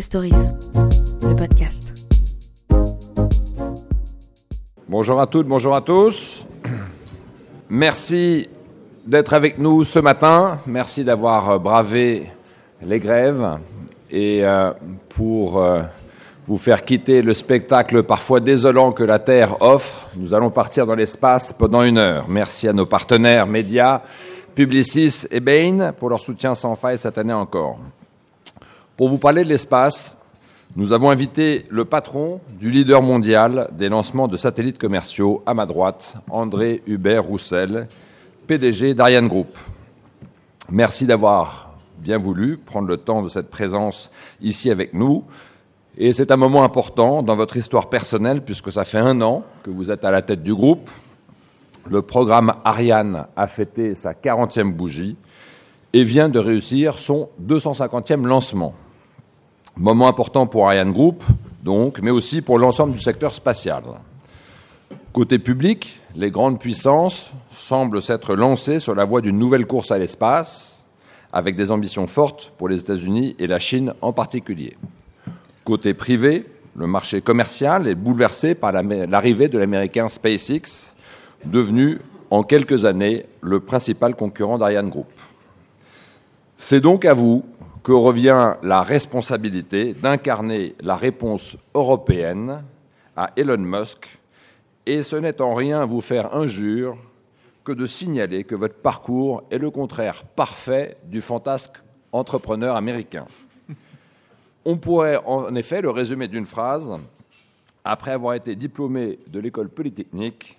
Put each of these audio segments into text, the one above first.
Stories, le podcast. Bonjour à toutes, bonjour à tous. Merci d'être avec nous ce matin. Merci d'avoir bravé les grèves et euh, pour euh, vous faire quitter le spectacle parfois désolant que la Terre offre. Nous allons partir dans l'espace pendant une heure. Merci à nos partenaires médias, Publicis et Bain pour leur soutien sans faille cette année encore. Pour vous parler de l'espace, nous avons invité le patron du leader mondial des lancements de satellites commerciaux à ma droite, André Hubert Roussel, PDG d'Ariane Group. Merci d'avoir bien voulu prendre le temps de cette présence ici avec nous. Et c'est un moment important dans votre histoire personnelle, puisque ça fait un an que vous êtes à la tête du groupe. Le programme Ariane a fêté sa 40e bougie et vient de réussir son 250e lancement. Moment important pour Ariane Group, donc, mais aussi pour l'ensemble du secteur spatial. Côté public, les grandes puissances semblent s'être lancées sur la voie d'une nouvelle course à l'espace, avec des ambitions fortes pour les États-Unis et la Chine en particulier. Côté privé, le marché commercial est bouleversé par l'arrivée de l'américain SpaceX, devenu en quelques années le principal concurrent d'Ariane Group. C'est donc à vous que revient la responsabilité d'incarner la réponse européenne à Elon Musk, et ce n'est en rien vous faire injure que de signaler que votre parcours est le contraire parfait du fantasque entrepreneur américain. On pourrait en effet le résumer d'une phrase. Après avoir été diplômé de l'école polytechnique,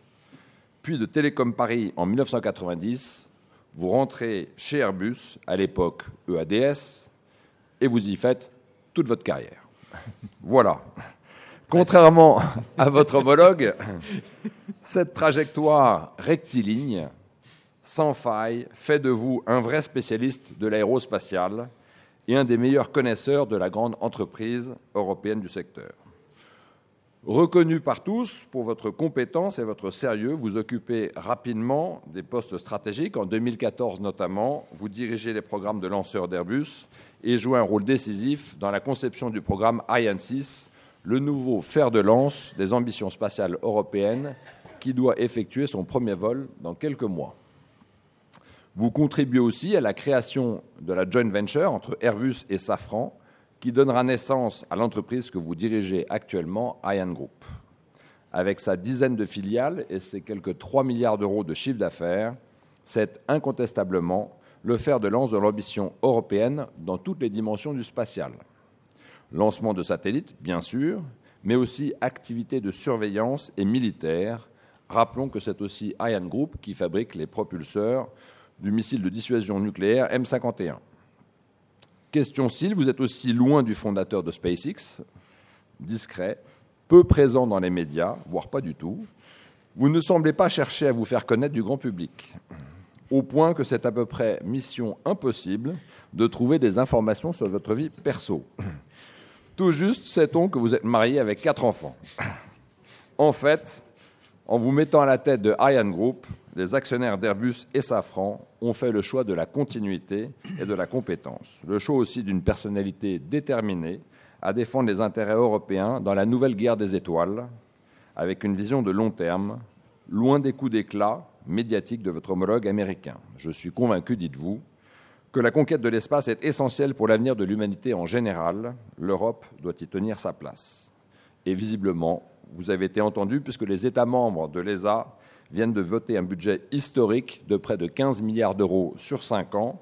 puis de Télécom Paris en 1990, vous rentrez chez Airbus, à l'époque EADS, et vous y faites toute votre carrière. Voilà. Contrairement à votre homologue, cette trajectoire rectiligne, sans faille, fait de vous un vrai spécialiste de l'aérospatial et un des meilleurs connaisseurs de la grande entreprise européenne du secteur. Reconnu par tous pour votre compétence et votre sérieux, vous occupez rapidement des postes stratégiques. En 2014 notamment, vous dirigez les programmes de lanceurs d'Airbus et jouez un rôle décisif dans la conception du programme Ariane 6, le nouveau fer de lance des ambitions spatiales européennes qui doit effectuer son premier vol dans quelques mois. Vous contribuez aussi à la création de la joint venture entre Airbus et Safran, qui donnera naissance à l'entreprise que vous dirigez actuellement, Ariane Group. Avec sa dizaine de filiales et ses quelques 3 milliards d'euros de chiffre d'affaires, c'est incontestablement le fer de lance de l'ambition européenne dans toutes les dimensions du spatial. Lancement de satellites, bien sûr, mais aussi activités de surveillance et militaires. Rappelons que c'est aussi Ariane Group qui fabrique les propulseurs du missile de dissuasion nucléaire M51. Question style, vous êtes aussi loin du fondateur de SpaceX, discret, peu présent dans les médias, voire pas du tout. Vous ne semblez pas chercher à vous faire connaître du grand public, au point que c'est à peu près mission impossible de trouver des informations sur votre vie perso. Tout juste sait-on que vous êtes marié avec quatre enfants. En fait, en vous mettant à la tête de Ariane Group, les actionnaires d'Airbus et Safran ont fait le choix de la continuité et de la compétence. Le choix aussi d'une personnalité déterminée à défendre les intérêts européens dans la nouvelle guerre des étoiles, avec une vision de long terme, loin des coups d'éclat médiatiques de votre homologue américain. Je suis convaincu, dites-vous, que la conquête de l'espace est essentielle pour l'avenir de l'humanité en général. L'Europe doit y tenir sa place. Et visiblement, vous avez été entendu puisque les États membres de l'ESA viennent de voter un budget historique de près de 15 milliards d'euros sur cinq ans,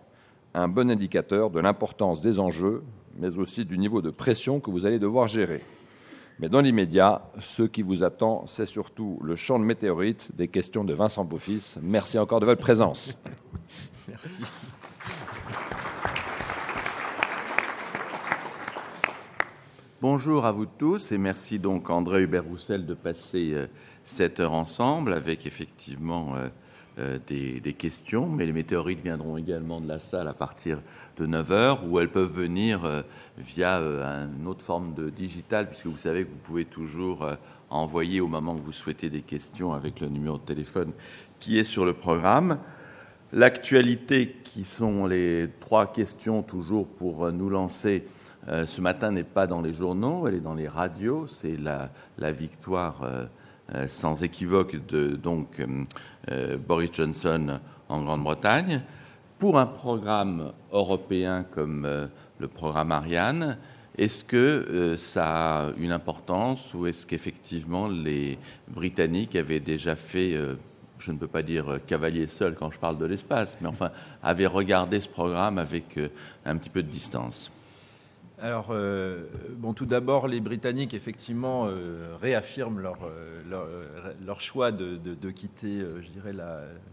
un bon indicateur de l'importance des enjeux, mais aussi du niveau de pression que vous allez devoir gérer. Mais dans l'immédiat, ce qui vous attend, c'est surtout le champ de météorites des questions de Vincent Beaufils. Merci encore de votre présence. Merci. Bonjour à vous tous et merci donc André Hubert Roussel de passer euh, cette heure ensemble avec effectivement euh, euh, des, questions, mais les météorites viendront également de la salle à partir de 9 heures ou elles peuvent venir via une autre forme de digital puisque vous savez que vous pouvez toujours envoyer au moment que vous souhaitez des questions avec le numéro de téléphone qui est sur le programme. L'actualité qui sont les trois questions toujours pour nous lancer ce matin n'est pas dans les journaux, elle est dans les radios. C'est la, victoire sans équivoque de donc, Boris Johnson en Grande-Bretagne. Pour un programme européen comme le programme Ariane, est-ce que euh, ça a une importance ou est-ce qu'effectivement les Britanniques avaient déjà fait, euh, je ne peux pas dire cavalier seul quand je parle de l'espace, mais enfin avaient regardé ce programme avec euh, un petit peu de distance? Alors, bon, tout d'abord, les Britanniques, effectivement, réaffirment leur, leur, choix de, quitter, je dirais,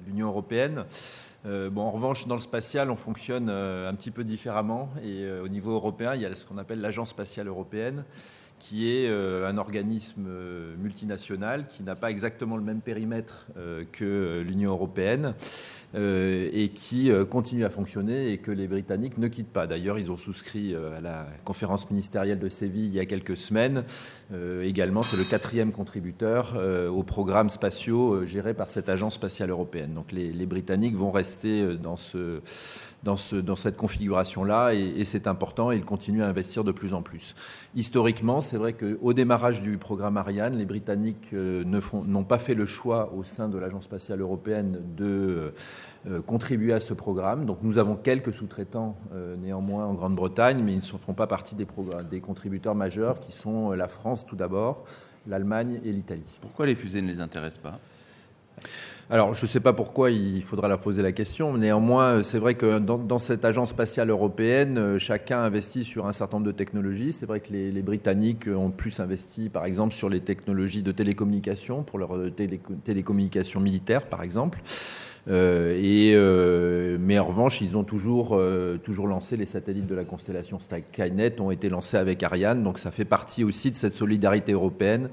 l'Union européenne. Euh, bon, en revanche, dans le spatial, on fonctionne euh, un petit peu différemment. Et euh, au niveau européen, il y a ce qu'on appelle l'Agence spatiale européenne, qui est un organisme multinational qui n'a pas exactement le même périmètre que l'Union européenne. Euh, et qui euh, continue à fonctionner et que les Britanniques ne quittent pas. D'ailleurs, ils ont souscrit euh, à la conférence ministérielle de Séville il y a quelques semaines. également, c'est le quatrième contributeur aux programmes spatiaux gérés par cette agence spatiale européenne. Donc les Britanniques vont rester dans ce dans, ce, dans cette configuration-là et, c'est important et ils continuent à investir de plus en plus. Historiquement, c'est vrai qu'au démarrage du programme Ariane, les Britanniques euh, n'ont pas fait le choix au sein de l'Agence spatiale européenne de euh, contribuer à ce programme. Donc nous avons quelques sous-traitants euh, néanmoins en Grande-Bretagne, mais ils ne feront pas partie des, des contributeurs majeurs qui sont la France tout d'abord, l'Allemagne et l'Italie. Pourquoi les fusées ne les intéressent pas? Alors, je ne sais pas pourquoi il faudra leur poser la question. Néanmoins, c'est vrai que dans, cette agence spatiale européenne, euh, chacun investit sur un certain nombre de technologies. C'est vrai que les, Britanniques ont plus investi, par exemple, sur les technologies de télécommunication, pour leurs télécommunications militaires, par exemple. Euh, euh, mais en revanche, ils ont toujours, toujours lancé les satellites de la constellation Skynet, ont été lancés avec Ariane, donc ça fait partie aussi de cette solidarité européenne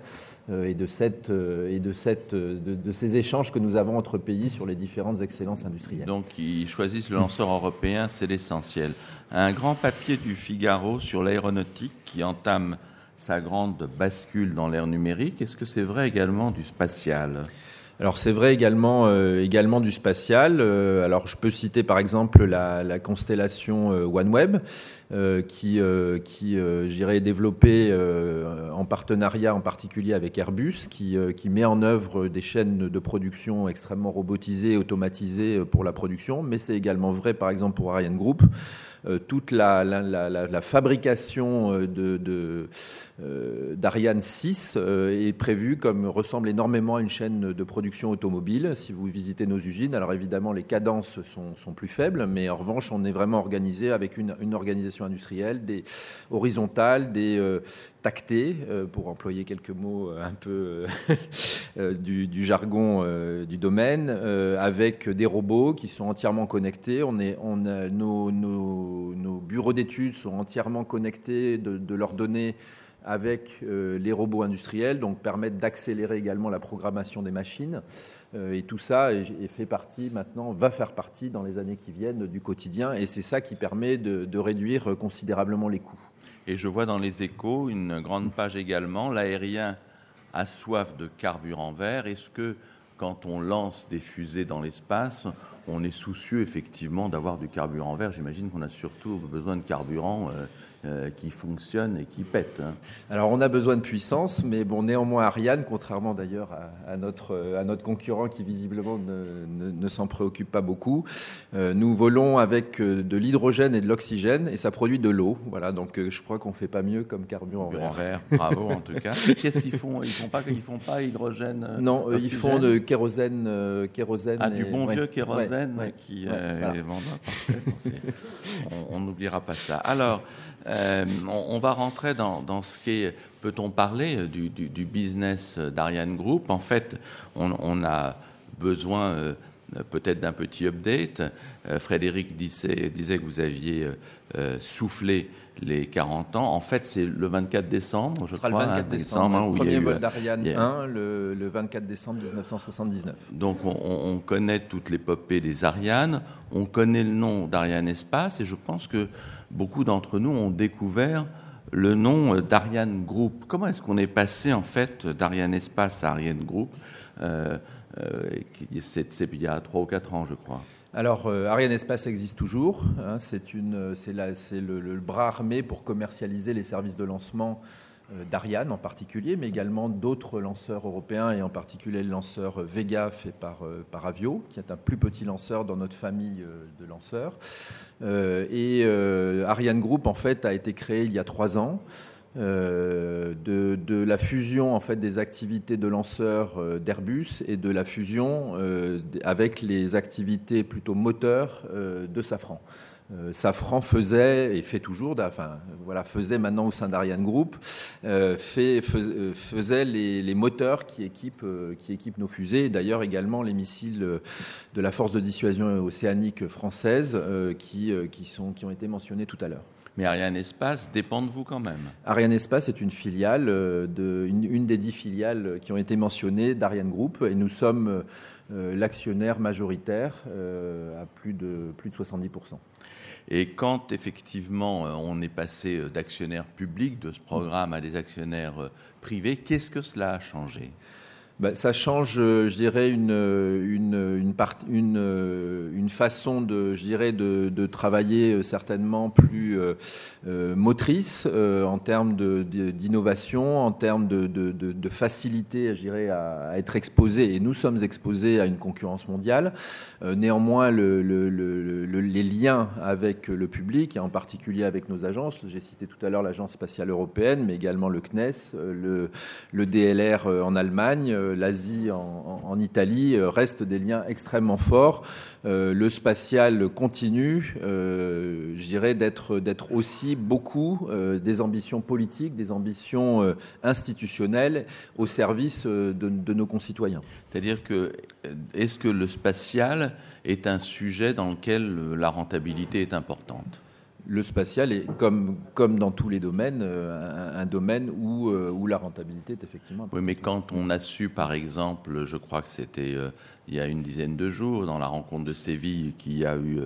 euh, et, de, cette, euh, et de, cette, euh, de, ces échanges que nous avons entre pays sur les différentes excellences industrielles. Donc ils choisissent le lanceur européen, c'est l'essentiel. Un grand papier du Figaro sur l'aéronautique qui entame sa grande bascule dans l'ère numérique, est-ce que c'est vrai également du spatial? Alors c'est vrai également, également du spatial. alors je peux citer par exemple la, la constellation OneWeb, euh, qui, euh, qui euh, j'irai développer en partenariat en particulier avec Airbus, qui, qui met en œuvre des chaînes de production extrêmement robotisées, automatisées pour la production, mais c'est également vrai par exemple pour Ariane Group. Toute la, la, la, fabrication de, de d'Ariane 6 est prévue comme ressemble énormément à une chaîne de production automobile. Si vous visitez nos usines, alors évidemment les cadences sont, sont plus faibles, mais en revanche on est vraiment organisé avec une, organisation industrielle, des horizontales, des euh, tactées, euh, pour employer quelques mots euh, un peu du, jargon du domaine, avec des robots qui sont entièrement connectés. On est, on nos, nos, bureaux d'études sont entièrement connectés de, de leurs données avec les robots industriels, donc permettent d'accélérer également la programmation des machines. Euh, et tout ça est, fait partie maintenant, va faire partie dans les années qui viennent du quotidien. Et c'est ça qui permet de, réduire considérablement les coûts. Et je vois dans les échos une grande page également, l'aérien a soif de carburant vert. Est-ce que quand on lance des fusées dans l'espace, on est soucieux effectivement d'avoir du carburant vert. J'imagine qu'on a surtout besoin de carburant euh, euh, qui fonctionne et qui pète. Hein. Alors on a besoin de puissance, mais bon, néanmoins Ariane, contrairement d'ailleurs à, notre, à notre concurrent qui visiblement ne, ne, s'en préoccupe pas beaucoup, euh, nous volons avec euh, de l'hydrogène et de l'oxygène et ça produit de l'eau. Voilà, donc je crois qu'on fait pas mieux comme carburant vert. vert. Bravo en tout cas. Qu'est-ce qu'ils font? Ils font pas ils font pas hydrogène Non, ils font de kérosène, kérosène. Ah, du bon vieux kérosène qui on n'oubliera pas ça. Alors. Euh, on, va rentrer dans, ce qu'est, peut-on parler euh, du, business d'Ariane Group? En fait, on, a besoin euh, peut-être d'un petit update. Frédéric disait, disait, que vous aviez soufflé les 40 ans. En fait, c'est le 24 décembre, je crois. le 24 décembre, hein, premier vol d'Ariane 1, le, 24 décembre 1979. Donc, on, on connaît toute l'épopée des Ariane, on connaît le nom d'Ariane Espace, et je pense que beaucoup d'entre nous ont découvert le nom d'Ariane Group. Comment est-ce qu'on est passé en fait d'Ariane Espace à Ariane Group euh, euh, C'est il y a trois ou quatre ans, je crois. Alors, Ariane Espace existe toujours. Hein, c'est le, le, bras armé pour commercialiser les services de lancement euh, d'Ariane en particulier, mais également d'autres lanceurs européens et en particulier le lanceur Vega fait par, euh, par Avio, qui est un plus petit lanceur dans notre famille euh, de lanceurs. et Ariane Group en fait a été créé il y a trois ans. De, de, la fusion en fait des activités de lanceurs d'Airbus et de la fusion avec les activités plutôt moteurs de Safran. Euh, Safran faisait et fait toujours, enfin voilà, faisait maintenant au sein d'Ariane Group, euh, euh, faisait les, moteurs qui équipent, qui équipent nos fusées, d'ailleurs également les missiles de la force de dissuasion océanique française qui, qui, sont, qui ont été mentionnés tout à l'heure. Mais Ariane Espace dépend de vous quand même. Ariane Espace est une filiale, de, une, des dix filiales qui ont été mentionnées d'Ariane Group, et nous sommes l'actionnaire majoritaire à plus de, plus de 70%. Et quand effectivement euh, on est passé euh, d'actionnaires publics de ce programme à des actionnaires euh, privés, qu'est-ce que cela a changé? Bah, ça change, euh, je dirais, une, une, une, une, euh, une façon de, je dirais, de, de travailler euh, certainement plus euh, motrice euh, en termes d'innovation, en termes de, de, de, facilité, je dirais, à, à, être exposé. Et nous sommes exposés à une concurrence mondiale. Euh, néanmoins, le, le, le, les liens avec le public, et en particulier avec nos agences, j'ai cité tout à l'heure l'Agence spatiale européenne, mais également le CNES, le, DLR en Allemagne, l'Asie en, Italie, euh, restent des liens extrêmement forts. Euh, le spatial continue, je dirais, d'être, d'être aussi beaucoup des ambitions politiques, des ambitions institutionnelles au service de, de nos concitoyens. C'est-à-dire que, est-ce que le spatial est un sujet dans lequel la rentabilité est importante? Le spatial est, comme, dans tous les domaines, euh, un, domaine où, euh, où la rentabilité est effectivement Oui, mais quand on a su, par exemple, je crois que c'était euh, il y a une dizaine de jours, dans la rencontre de Séville, qu'il y a eu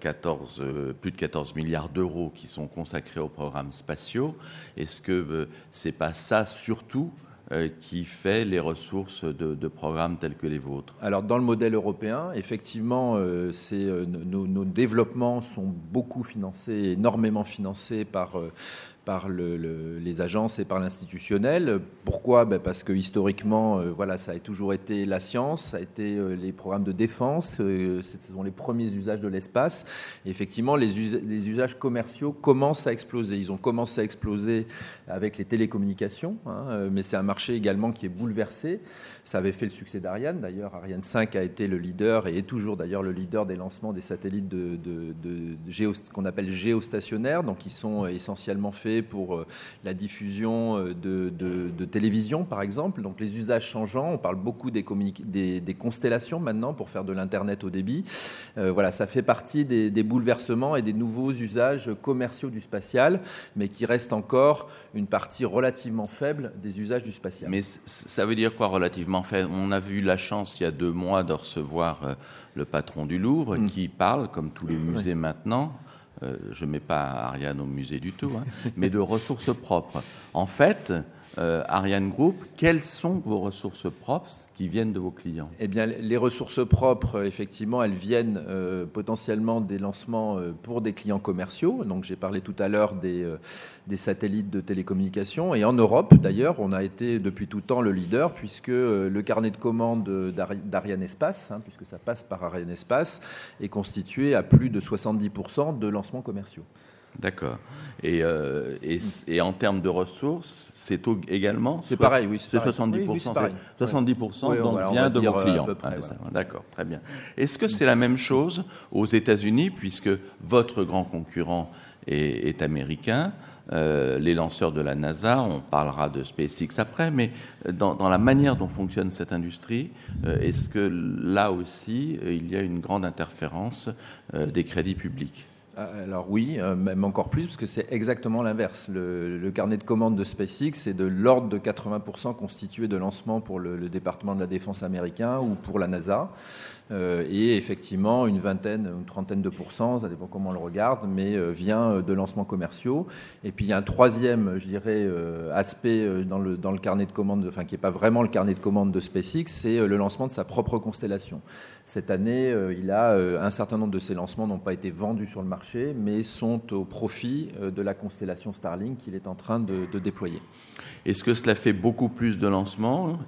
14, plus de 14 milliards d'euros qui sont consacrés aux programmes spatiaux, est-ce que c'est pas ça surtout qui fait les ressources de, programmes tels que les vôtres. Alors dans le modèle européen, effectivement, euh, euh, nos, nos, développements sont beaucoup financés, énormément financés par par le, les agences et par l'institutionnel. Pourquoi? Ben Parce que historiquement, euh, voilà, ça a toujours été la science, ça a été euh, les programmes de défense, euh, ce sont les premiers usages de l'espace. effectivement, les, usages commerciaux commencent à exploser. Ils ont commencé à exploser avec les télécommunications, hein, mais c'est un marché également qui est bouleversé. Ça avait fait le succès d'Ariane. D'ailleurs, Ariane 5 a été le leader et est toujours d'ailleurs le leader des lancements des satellites de, qu'on appelle géostationnaires, donc qui sont essentiellement faits pour euh, la diffusion euh, de, télévision, par exemple. Donc les usages changeants, on parle beaucoup des, des, constellations maintenant pour faire de l'Internet au débit. Euh, voilà, ça fait partie des, bouleversements et des nouveaux usages commerciaux du spatial, mais qui reste encore une partie relativement faible des usages du spatial. Mais ça veut dire quoi relativement faible? On a vu la chance il y a deux mois de recevoir le patron du Louvre mm. qui parle, comme tous les musées maintenant, je ne mets pas Ariane au musée du tout, hein, mais de ressources propres. En fait, euh, Ariane Group, quelles sont vos ressources propres qui viennent de vos clients? Eh bien, les ressources propres, effectivement, elles viennent euh, potentiellement des lancements euh, pour des clients commerciaux. J'ai parlé tout à l'heure des, satellites de télécommunication. Et en Europe, d'ailleurs, on a été depuis tout temps le leader, puisque le carnet de commandes d'Ariane Espace, hein, puisque ça passe par Ariane Espace, est constitué à plus de 70% de lancements commerciaux. D'accord. Et, et, et, en termes de ressources, c'est également C'est pareil, oui. C'est 70%. 70% vient de vos euh, clients. D'accord, très bien. Est-ce que c'est la même chose aux États-Unis, puisque votre grand concurrent est, américain euh, les lanceurs de la NASA, on parlera de SpaceX après, mais dans, la manière dont fonctionne cette industrie, euh, est-ce que là aussi, il y a une grande interférence des crédits publics? Alors oui, même encore plus, parce que c'est exactement l'inverse. Le, carnet de commandes de SpaceX est de l'ordre de 80% constitué de lancements pour le, département de la défense américain ou pour la NASA. Euh, et effectivement une vingtaine, une trentaine de pourcents, ça dépend comment on le regarde, mais euh, vient euh, de lancements commerciaux. Et puis il y a un troisième, je dirais, aspect dans le, dans le carnet de commandes, enfin qui n'est pas vraiment le carnet de commandes de SpaceX, c'est le lancement de sa propre constellation. Cette année, il a un certain nombre de ces lancements n'ont pas été vendus sur le marché, mais sont au profit de la constellation Starlink qu'il est en train de, de déployer. Est-ce que cela fait beaucoup plus de lancements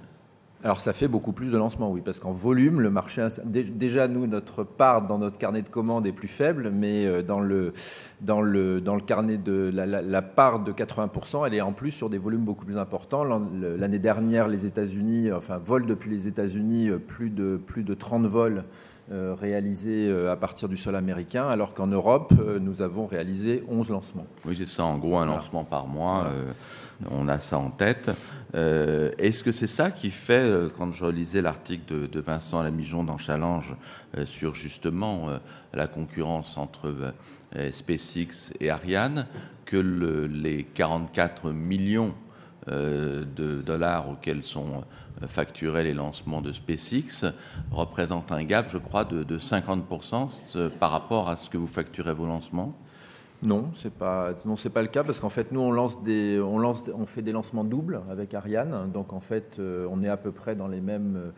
alors ça fait beaucoup plus de lancements, oui, parce qu'en volume, le marché, déjà nous, notre part dans notre carnet de commandes est plus faible, mais euh, dans le, dans le, dans le carnet de la, part de 80%, elle est en plus sur des volumes beaucoup plus importants. L'année dernière, les États-Unis, enfin, volent depuis les États-Unis euh, plus de, plus de 30 vols réalisés à partir du sol américain, alors qu'en Europe, nous avons réalisé 11 lancements. Oui, c'est ça, en gros, un lancement par mois on a ça en tête. Euh, est-ce que c'est ça qui fait, euh, quand je lisais l'article de, Vincent Lamijon dans Challenge euh, sur justement la concurrence entre SpaceX et Ariane, que les 44 millions de dollars auxquels sont facturés les lancements de SpaceX représentent un gap, je crois, de, de 50% par rapport à ce que vous facturez vos lancements non, c'est pas non c'est pas le cas parce qu'en fait nous on lance des on lance on fait des lancements doubles avec Ariane donc en fait euh, on est à peu près dans les mêmes euh,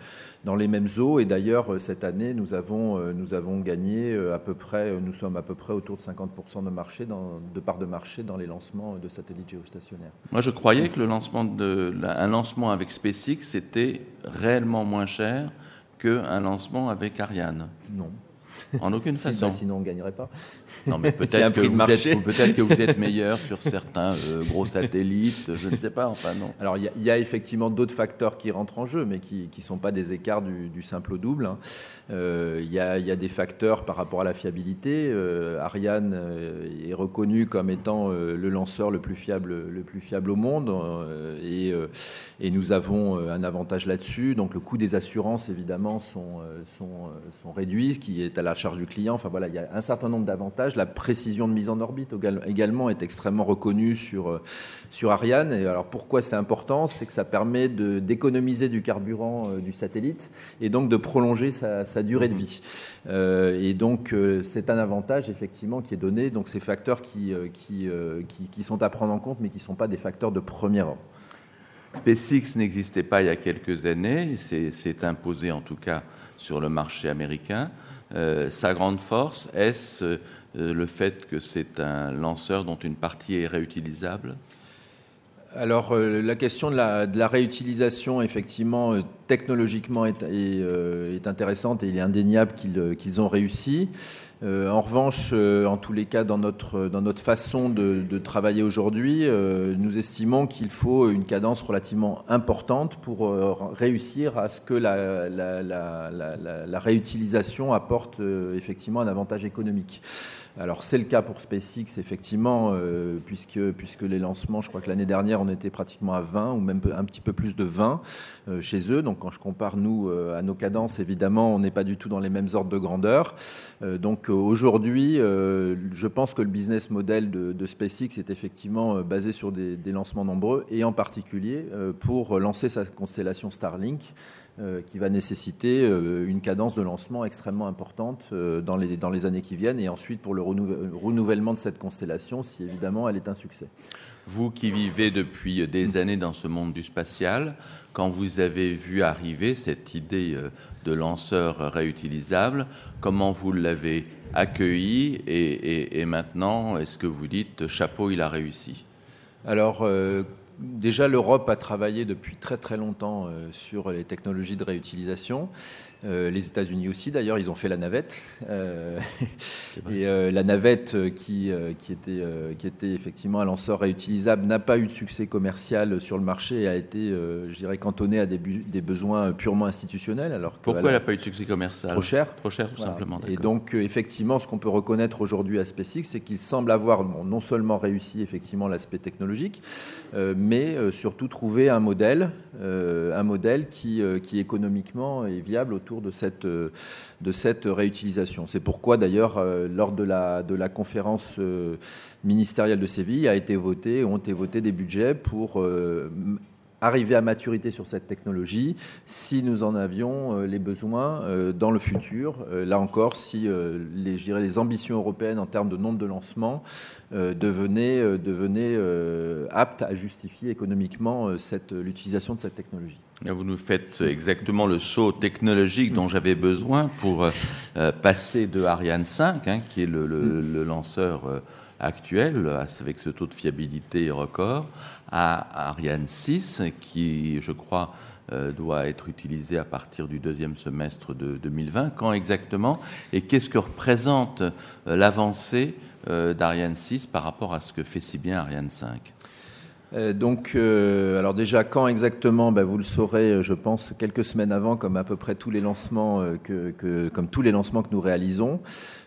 dans les mêmes eaux et d'ailleurs euh, cette année nous avons nous avons gagné à peu près nous sommes à peu près autour de 50% de marché dans, de part de marché dans les lancements de satellites géostationnaires. Moi je croyais que le lancement de un lancement avec SpaceX était réellement moins cher qu'un lancement avec Ariane. Non. En aucune façon. sinon, on ne gagnerait pas. Non, mais peut-être que, vous êtes, peut que vous êtes meilleur sur certains euh, gros satellites, je ne sais pas, enfin non. Alors, il y, a effectivement d'autres facteurs qui rentrent en jeu, mais qui ne sont pas des écarts du, simple au double. Hein. Euh, il y, a, des facteurs par rapport à la fiabilité. Euh, Ariane est reconnu comme étant le lanceur le plus fiable, le plus fiable au monde, et, nous avons un avantage là-dessus. Donc, le coût des assurances, évidemment, sont, sont, réduits, ce qui est à la charge du client. Enfin voilà, il y a un certain nombre d'avantages. La précision de mise en orbite également est extrêmement reconnue sur, euh, Ariane. Et alors pourquoi c'est important? C'est que ça permet d'économiser du carburant euh, du satellite et donc de prolonger sa, durée de vie. Euh, et donc c'est un avantage effectivement qui est donné. Donc ces facteurs qui, qui, qui, qui sont à prendre en compte mais qui ne sont pas des facteurs de premier ordre. SpaceX n'existait pas il y a quelques années, c'est imposé en tout cas sur le marché américain. Euh, sa grande force, est-ce euh, le fait que c'est un lanceur dont une partie est réutilisable? Alors euh, la question de la, réutilisation, effectivement, technologiquement est, intéressante et il est indéniable qu'ils ont réussi. Euh, en revanche, euh, en tous les cas, dans notre, notre façon de, travailler aujourd'hui, euh, nous estimons qu'il faut une cadence relativement importante pour réussir à ce que la, réutilisation apporte effectivement un avantage économique. Alors c'est le cas pour SpaceX effectivement, euh, puisque, puisque les lancements, je crois que l'année dernière on était pratiquement à 20 ou même un petit peu plus de 20 euh, chez eux. Donc quand je compare nous euh, à nos cadences, évidemment on n'est pas du tout dans les mêmes ordres de grandeur. Aujourd'hui, je pense que le business model de, SpaceX est effectivement basé sur des, lancements nombreux et en particulier pour lancer sa constellation Starlink. Euh, qui va nécessiter euh, une cadence de lancement extrêmement importante euh, dans les, dans les années qui viennent et ensuite pour le renouvellement de cette constellation si évidemment elle est un succès. Vous qui vivez depuis des années dans ce monde du spatial, quand vous avez vu arriver cette idée de lanceur réutilisable, comment vous l'avez accueilli et, maintenant, est-ce que vous dites chapeau, il a réussi? Alors, déjà, l'Europe a travaillé depuis très très longtemps euh, sur les technologies de réutilisation. Euh, les États-Unis aussi, d'ailleurs, ils ont fait la navette. Euh, et la navette qui, qui, était, qui était effectivement un lanceur réutilisable n'a pas eu de succès commercial sur le marché et a été, je dirais, cantonnée à des, des, besoins purement institutionnels. Alors Pourquoi elle n'a pas eu de succès commercial? Trop cher. Trop cher, tout simplement. Et donc, effectivement, ce qu'on peut reconnaître aujourd'hui à SpaceX, c'est qu'il semble avoir non seulement réussi effectivement l'aspect technologique, mais surtout trouver un modèle, un modèle qui, qui économiquement est viable de cette, de cette réutilisation. C'est pourquoi d'ailleurs, lors de la, de la conférence ministérielle de Séville, a été voté, ont été votés des budgets pour arriver à maturité sur cette technologie si nous en avions euh, les besoins euh, dans le futur. Euh, là encore, si les, les ambitions européennes en termes de nombre de lancements devenaient, aptes à justifier économiquement l'utilisation de cette technologie. Vous nous faites exactement le saut technologique dont j'avais besoin pour passer de Ariane 5, hein, qui est le lanceur actuel, avec ce taux de fiabilité record, à Ariane 6, qui, je crois, euh, doit être utilisé à partir du deuxième semestre de 2020. Quand exactement Et qu'est-ce que représente euh, l'avancée euh, d'Ariane 6 par rapport à ce que fait si bien Ariane 5 donc, alors déjà, quand exactement? Ben, Vous le saurez, je pense, quelques semaines avant, comme à peu près tous les lancements que, comme tous les lancements que nous réalisons.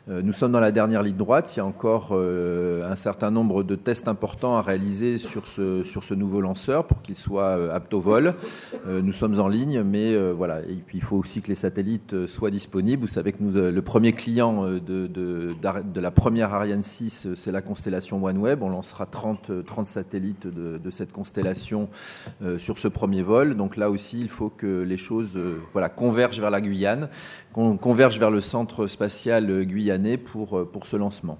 Euh, nous sommes dans la dernière ligne droite. Il y a encore euh, un certain nombre de tests importants à réaliser sur ce, sur ce nouveau lanceur pour qu'il soit euh, apte au vol. Nous sommes en ligne, mais voilà. Et puis il faut aussi que les satellites soient disponibles. Vous savez que nous, le premier client de, de, de la première Ariane 6, c'est la constellation OneWeb. On lancera 30, 30 satellites de, de cette constellation sur ce premier vol. Donc là aussi, il faut que les choses voilà, convergent vers la Guyane, convergent vers le centre spatial Guyane pour, euh, pour ce lancement.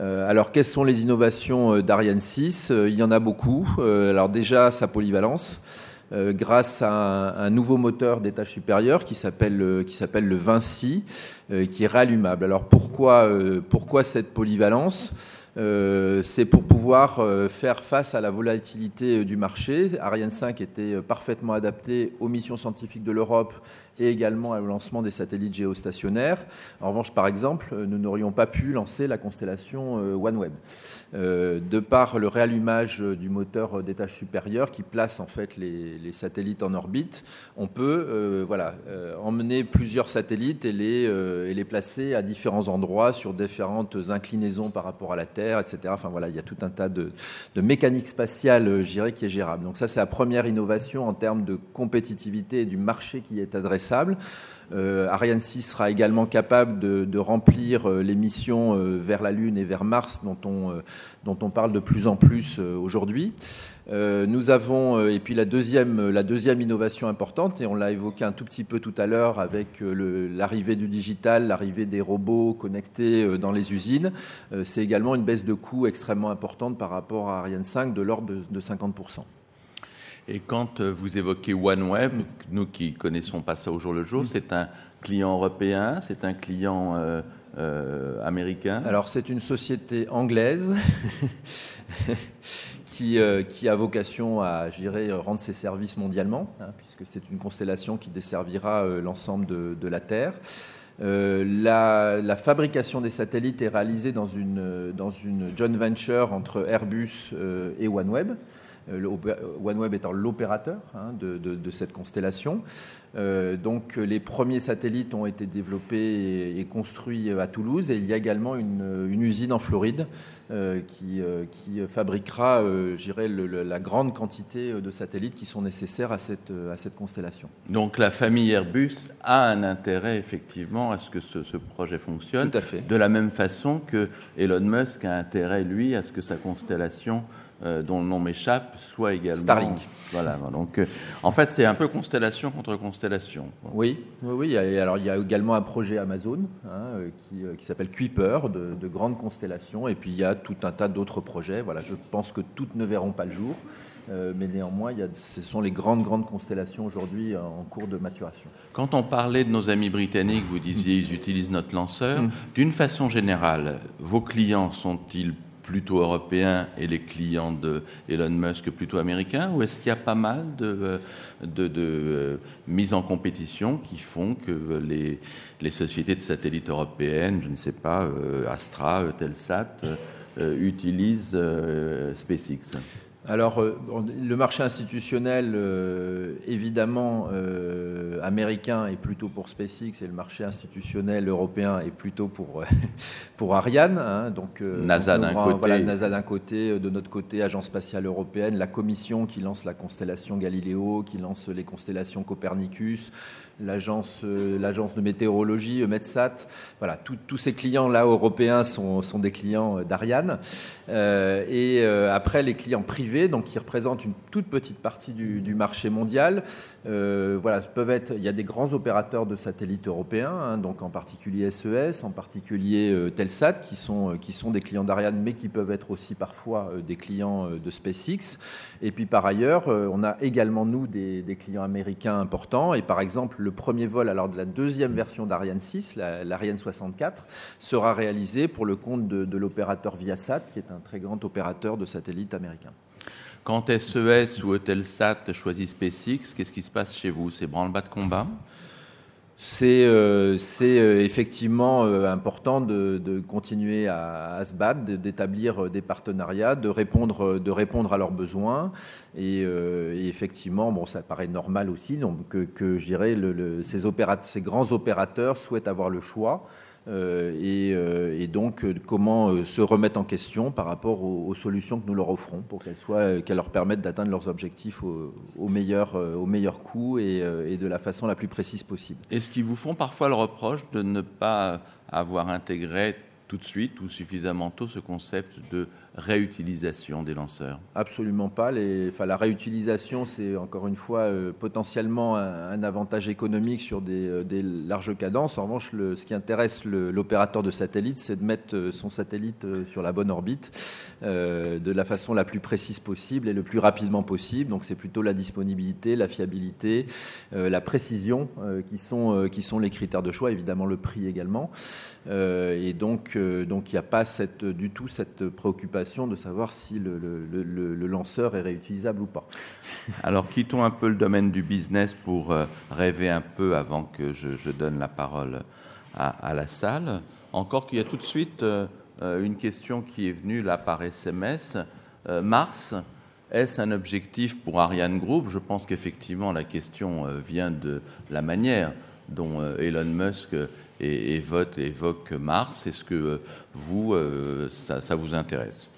Euh, alors, quelles sont les innovations euh, d'Ariane 6 Il y en a beaucoup. alors déjà, sa polyvalence. grâce à un, nouveau moteur d'étage supérieur qui s'appelle le Vinci, qui est réallumable. Alors pourquoi pourquoi cette polyvalence? C'est pour pouvoir faire face à la volatilité du marché. Ariane 5 était parfaitement adapté aux missions scientifiques de l'Europe et également au lancement des satellites géostationnaires. En revanche, par exemple, nous n'aurions pas pu lancer la constellation euh, OneWeb. Euh, de par le réallumage du moteur d'étage supérieur qui place en fait les, satellites en orbite, on peut euh, voilà, emmener plusieurs satellites et les, et les placer à différents endroits sur différentes inclinaisons par rapport à la Terre, etc. Enfin voilà, il y a tout un tas de, de mécanique spatiale, dirais, qui est gérable. Donc ça, c'est la première innovation en termes de compétitivité et du marché qui est adressé euh, Ariane 6 sera également capable de, remplir euh, les missions euh, vers la Lune et vers Mars dont on, dont on parle de plus en plus aujourd'hui. Nous avons, et puis la deuxième, la deuxième innovation importante, et on l'a évoqué un tout petit peu tout à l'heure avec l'arrivée du digital, l'arrivée des robots connectés dans les usines, c'est également une baisse de coût extrêmement importante par rapport à Ariane 5 de l'ordre de, de 50%. Et quand euh, vous évoquez OneWeb, nous qui connaissons pas ça au jour le jour, mm. c'est un client européen, c'est un client euh, euh, américain? Alors c'est une société anglaise qui, qui, a vocation à rendre ses services mondialement, hein, puisque c'est une constellation qui desservira l'ensemble de, la Terre. la, la, fabrication des satellites est réalisée dans une, joint venture entre Airbus et OneWeb. Euh, OneWeb étant l'opérateur hein, de, cette constellation. Euh, donc les premiers satellites ont été développés et, construits à Toulouse et il y a également une, usine en Floride euh, qui, qui, fabriquera, j'irai, la grande quantité de satellites qui sont nécessaires à cette, à cette constellation. Donc la famille Airbus a un intérêt effectivement à ce que ce, ce projet fonctionne. Tout à fait. De la même façon que Elon Musk a intérêt, lui, à ce que sa constellation euh, dont le nom m'échappe, soit également. Starlink. Voilà. Donc, euh, en fait, c'est un peu constellation contre constellation. Oui, oui, oui. Alors, il y a également un projet Amazon hein, euh, qui, qui s'appelle Kuiper, de, de grandes constellations, et puis il y a tout un tas d'autres projets. Voilà, je pense que toutes ne verront pas le jour, mais néanmoins, il y a, ce sont les grandes, grandes constellations aujourd'hui en cours de maturation. Quand on parlait de nos amis britanniques, vous disiez ils utilisent notre lanceur. Mm. D'une façon générale, vos clients sont-ils plutôt européens et les clients de Musk plutôt américains Ou est-ce qu'il y a pas mal de, de, euh, mises en compétition qui font que les, les, sociétés de satellites européennes, je ne sais pas, euh, Astra, Telsat, euh, utilisent SpaceX? Alors, euh, le marché institutionnel, euh, évidemment, euh, américain est plutôt pour SpaceX et le marché institutionnel européen est plutôt pour, pour Ariane. Hein. donc, NASA d'un côté. Voilà, NASA d'un côté, de notre côté, Agence spatiale européenne, la commission qui lance la constellation Galileo, qui lance les constellations Copernicus, l'agence l'agence de météorologie Metsat. Voilà, tous ces clients-là européens sont, sont, des clients d'Ariane. et après, les clients privés donc qui représentent une toute petite partie du, marché mondial. Euh, voilà, peuvent être, il y a des grands opérateurs de satellites européens, hein, en particulier SES, e en particulier euh, Telsat, qui sont, euh, qui sont des clients d'Ariane, mais qui peuvent être aussi parfois des clients de SpaceX. Et puis par ailleurs, on a également, nous, des, clients américains importants. Et par exemple, le premier vol alors de la deuxième version d'Ariane 6, l'Ariane 64, sera réalisé pour le compte de, de l'opérateur Viasat, qui est un très grand opérateur de satellites américains. Quand SES ou Eutelsat choisit SpaceX, qu'est-ce qui se passe chez vous? C'est branle-bas de combat? C'est euh, euh, effectivement euh, important de, continuer à, se battre, d'établir des partenariats, de répondre, de répondre à leurs besoins. Et, effectivement, bon, ça paraît normal aussi donc, que, que ces grands opérateurs souhaitent avoir le choix. Euh, euh, et, donc euh, comment se remettre en question par rapport aux, solutions que nous leur offrons pour qu'elles soient, qu'elles leur permettent d'atteindre leurs objectifs au, meilleur, au meilleur coût et, et, de la façon la plus précise possible. Est-ce qu'ils vous font parfois le reproche de ne pas avoir intégré tout de suite ou suffisamment tôt ce concept de réutilisation des lanceurs Absolument pas. Enfin, la réutilisation, c'est encore une fois euh, potentiellement un, avantage économique sur des, euh, larges cadences. En revanche, ce qui intéresse l'opérateur de satellite, c'est de mettre euh, son satellite sur la bonne orbite de la façon la plus précise possible et le plus rapidement possible. Donc c'est plutôt la disponibilité, la fiabilité, la précision qui sont les critères de choix, évidemment le prix également. Et donc, donc il n'y a pas du tout cette préoccupation de savoir si le, lanceur est réutilisable ou pas. Alors quittons un peu le domaine du business pour euh, rêver un peu avant que je, donne la parole à, la salle. Encore qu'il y a tout de suite euh, euh, une question qui est venue là par SMS. Mars, est-ce un objectif pour Ariane Group? Je pense qu'effectivement la question vient de la manière dont Elon Musk évoque Mars. Est-ce que vous, ça vous intéresse?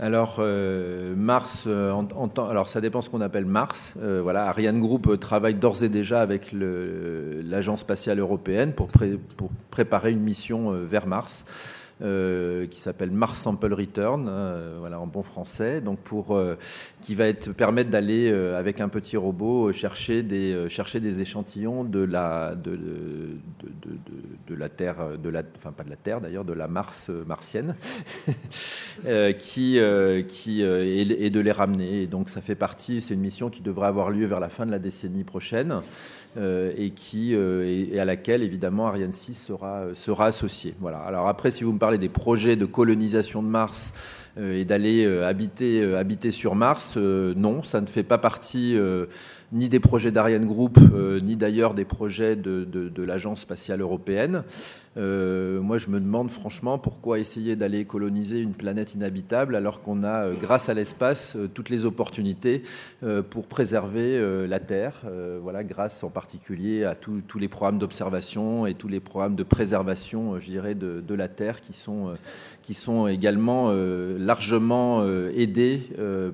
Alors euh, Mars, euh, alors ça dépend ce qu'on appelle Mars. Euh, voilà, Ariane Group travaille d'ores et déjà avec l'agence spatiale européenne pour, préparer une mission vers Mars. Euh, qui s'appelle Mars Sample Return, euh, voilà en bon français, donc pour euh, qui va être permettre d'aller avec un petit robot chercher des échantillons de la de, de, la Terre, de la enfin pas de la Terre d'ailleurs, de la Mars martienne, qui qui et, de les ramener. Donc ça fait partie, c'est une mission qui devrait avoir lieu vers la fin de la décennie prochaine. Euh, et, qui, euh, et, à laquelle évidemment Ariane 6 sera, euh, sera associée. Voilà. Alors après, si vous me parlez des projets de colonisation de Mars et d'aller habiter, habiter sur Mars, non, ça ne fait pas partie ni des projets d'Ariane Group, ni d'ailleurs des projets de l'Agence spatiale européenne. Euh, moi, je me demande franchement pourquoi essayer d'aller coloniser une planète inhabitable alors qu'on a, euh, grâce à l'espace, euh, toutes les opportunités pour préserver la Terre. voilà, grâce en particulier à tous les programmes d'observation et tous les programmes de préservation, je dirais, de, de la Terre qui sont, qui sont également largement aidés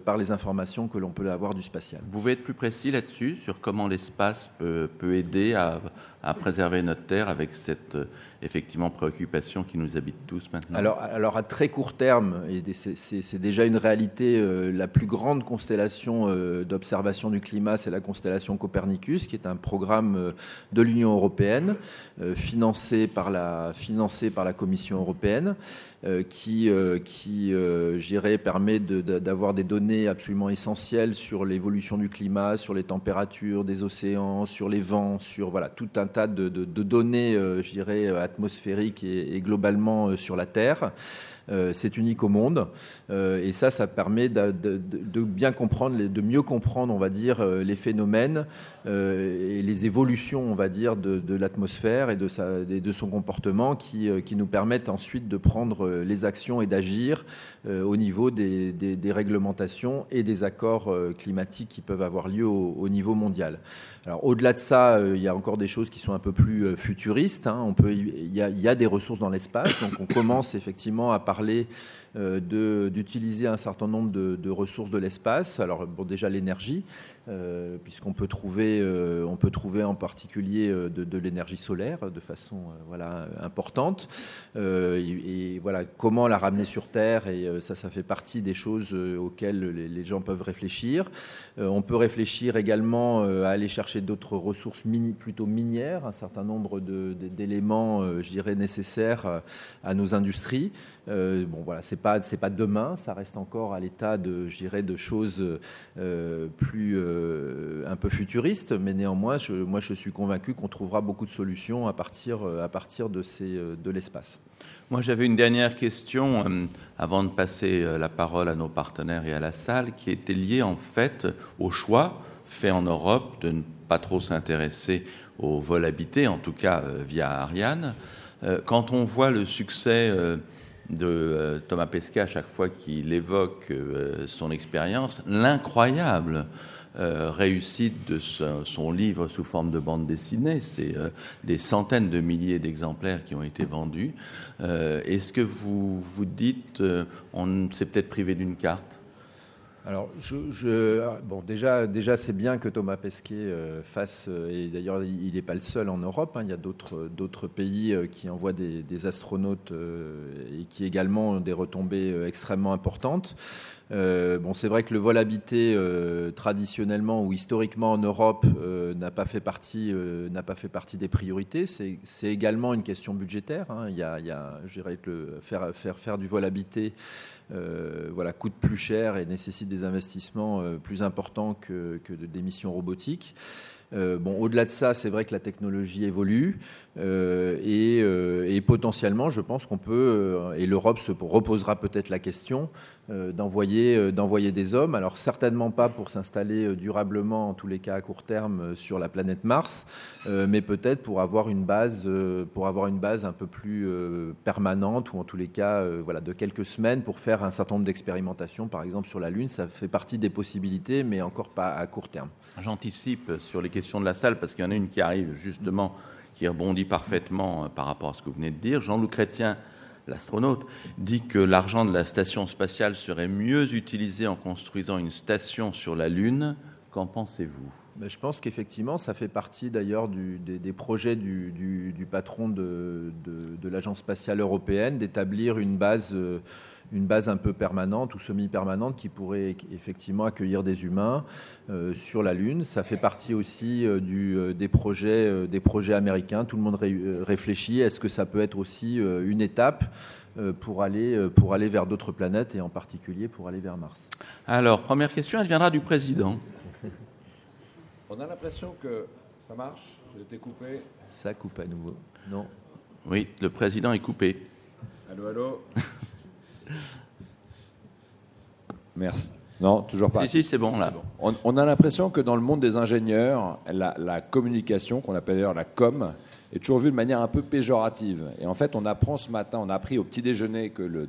par les informations que l'on peut avoir du spatial. Vous pouvez être plus précis là-dessus sur comment l'espace peut, peut aider à, à préserver notre Terre avec cette effectivement préoccupation qui nous habite tous maintenant. Alors, alors à très court terme, et c'est déjà une réalité, euh, la plus grande constellation euh, d'observation du climat, c'est la constellation Copernicus, qui est un programme euh, de l'Union européenne, financé, par la, financé par la Commission européenne, qui, qui j'irais, permet d'avoir des données absolument essentielles sur l'évolution du climat, sur les températures des océans, sur les vents, sur voilà, tout un tas de, de, de données, je dirais, atmosphérique et, globalement euh, sur la Terre. c'est unique au monde. et ça, ça permet de, de, bien comprendre, de mieux comprendre, on va dire, les phénomènes et les évolutions, on va dire, de, l'atmosphère et de, son comportement qui, qui nous permettent ensuite de prendre les actions et d'agir au niveau des, réglementations et des accords climatiques qui peuvent avoir lieu au, au niveau mondial. Alors au-delà de ça, euh, il y a encore des choses qui sont un peu plus euh, futuristes. Hein. On peut, il y, a, des ressources dans l'espace, donc on commence effectivement à parler euh, d'utiliser un certain nombre de, ressources de l'espace. Alors déjà l'énergie, euh, puisqu'on peut trouver, euh, peut trouver en particulier de, l'énergie solaire de façon voilà importante. Et, voilà comment la ramener sur Terre et ça, ça fait partie des choses auxquelles les, gens peuvent réfléchir. on peut réfléchir également à aller chercher d'autres ressources plutôt minières, un certain nombre d'éléments, je dirais, nécessaires à nos industries. bon voilà, c'est pas c'est pas demain, ça reste encore à l'état de, j'irais, de choses euh, plus euh, un peu futuristes, mais néanmoins, je, moi, je suis convaincu qu'on trouvera beaucoup de solutions à partir à partir de ces de l'espace. Moi, j'avais une dernière question euh, avant de passer la parole à nos partenaires et à la salle, qui était liée en fait au choix fait en Europe de ne pas trop s'intéresser au vol habité, en tout cas via Ariane. Quand on voit le succès de euh, Thomas Pesquet à chaque fois qu'il évoque euh, son expérience, l'incroyable euh, réussite de son, livre sous forme de bande dessinée. C'est des centaines de milliers d'exemplaires qui ont été vendus. Est-ce que vous vous dites, on s'est peut-être privé d'une carte? Alors, je, bon, déjà, déjà c'est bien que Thomas Pesquet euh, fasse, euh, et d'ailleurs, il n'est pas le seul en Europe. Hein, il y a d'autres pays euh, qui envoient des, astronautes et qui également ont des retombées extrêmement importantes. Bon, c'est vrai que le vol habité traditionnellement ou historiquement en Europe n'a pas fait partie n'a pas fait partie des priorités. C'est également une question budgétaire. Hein. Il y a, il y que faire faire faire du vol habité euh, voilà, coûte plus cher et nécessite des investissements euh, plus importants que, que des missions robotiques. Euh, au-delà de ça, c'est vrai que la technologie évolue euh, et, euh, et, potentiellement, je pense qu'on peut, et l'Europe se reposera peut-être la question d'envoyer d'envoyer des hommes. Alors certainement pas pour s'installer durablement, en tous les cas à court terme, sur la planète Mars, mais peut-être pour avoir une base, pour avoir une base un peu plus permanente ou en tous les cas, voilà, de quelques semaines pour faire un certain nombre d'expérimentations, par exemple sur la Lune. Ça fait partie des possibilités, mais encore pas à court terme. J'anticipe sur les questions de la salle parce qu'il y en a une qui arrive justement, qui rebondit parfaitement euh, par rapport à ce que vous venez de dire. Jean-Loup Chrétien, l'astronaute, dit que l'argent de la station spatiale serait mieux utilisé en construisant une station sur la Lune. Qu'en pensez-vous? Ben, je pense qu'effectivement, ça fait partie d'ailleurs des, projets du, patron de, de l'Agence spatiale européenne d'établir une base euh, une base un peu permanente ou semi-permanente qui pourrait effectivement accueillir des humains euh, sur la Lune. Ça fait partie aussi euh, du, euh, des, projets, des projets américains. Tout le monde réfléchit. Est-ce que ça peut être aussi une étape pour aller, pour aller vers d'autres planètes et en particulier pour aller vers Mars? Alors, première question, elle viendra du président. On a l'impression que ça marche. J'ai été coupé. Ça coupe à nouveau. Non. Oui, le président est coupé. Allô, allô? Merci. Non, toujours pas. Si, si, c'est bon là. On, a l'impression que dans le monde des ingénieurs, la, communication, qu'on appelle d'ailleurs la com, est toujours vue de manière un peu péjorative. Et en fait, on apprend ce matin, on a appris au petit déjeuner que le,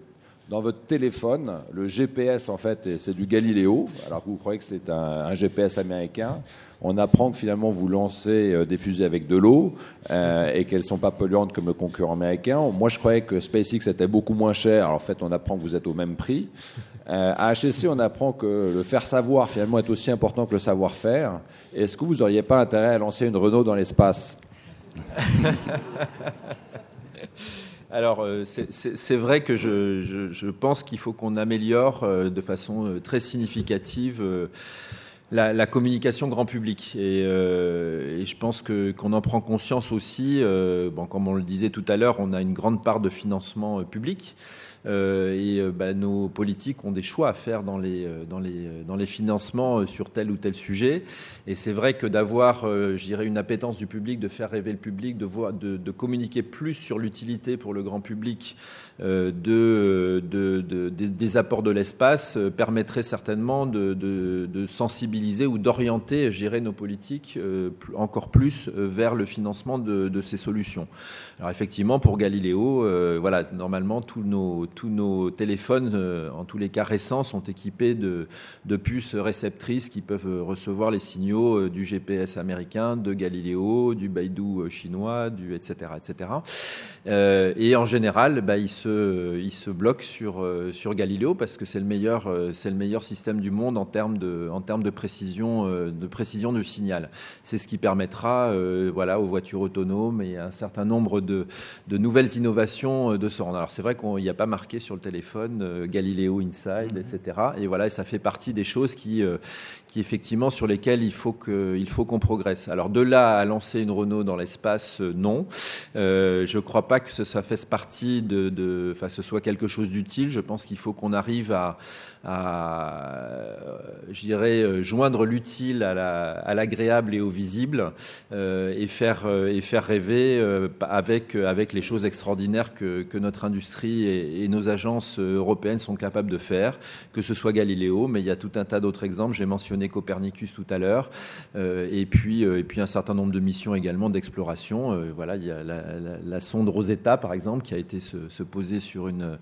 dans votre téléphone, le GPS, en fait, c'est du Galileo, alors que vous croyez que c'est un GPS américain on apprend que finalement vous lancez euh, des fusées avec de l'eau euh, et qu'elles sont pas polluantes comme le concurrent américain. Moi, je croyais que SpaceX était beaucoup moins cher. Alors, en fait, on apprend que vous êtes au même prix. Euh, à HSC, on apprend que le faire savoir finalement est aussi important que le savoir-faire. Est-ce que vous n'auriez pas intérêt à lancer une Renault dans l'espace? Alors, c'est vrai que je pense qu'il faut qu'on améliore de façon très significative la, communication grand public. Et, euh, je pense que qu'on en prend conscience aussi. Euh, bon, comme on le disait tout à l'heure, on a une grande part de financement euh, public. et bah, nos politiques ont des choix à faire dans les, dans les, dans les financements sur tel ou tel sujet. Et c'est vrai que d'avoir, je dirais, une appétence du public, de faire rêver le public, de, voir, de, de communiquer plus sur l'utilité pour le grand public de, de, des apports de l'espace permettrait certainement de, sensibiliser ou d'orienter, gérer nos politiques encore plus vers le financement de, ces solutions. Alors effectivement, pour Galiléo, euh, voilà, normalement tous nos, tous nos téléphones, euh, en tous les cas récents, sont équipés de, de puces réceptrices qui peuvent recevoir les signaux euh, du GPS américain, de Galiléo, du Baidu chinois, du etc. etc. et en général, bah, ils, se, ils se bloquent sur, sur Galiléo parce que c'est le meilleur, c'est le meilleur système du monde en termes de, en termes de précision, de précision du signal. C'est ce qui permettra, voilà, aux voitures autonomes et un certain nombre de, nouvelles innovations euh, de ce rendre. Alors c'est vrai qu'il n'y a pas marqué sur le téléphone euh, Galileo Inside, etc. Et voilà, ça fait partie des choses qui, euh, qui effectivement sur lesquelles il faut qu'il faut qu'on progresse. Alors de là à lancer une Renault dans l'espace, non. je ne crois pas que ça fasse partie de, de enfin, ce soit quelque chose d'utile. Je pense qu'il faut qu'on arrive à, à, je dirais, joindre l'utile à l'agréable et au visible et faire et faire rêver avec, avec les choses extraordinaires que, que notre industrie et, nos agences européennes sont capables de faire, que ce soit Galiléo, mais il y a tout un tas d'autres exemples. J'ai mentionné Copernicus tout à l'heure, euh, et, puis, euh, et puis un certain nombre de missions également d'exploration. Euh, voilà, il y a la, la, sonde Rosetta, par exemple, qui a été se, se poser sur une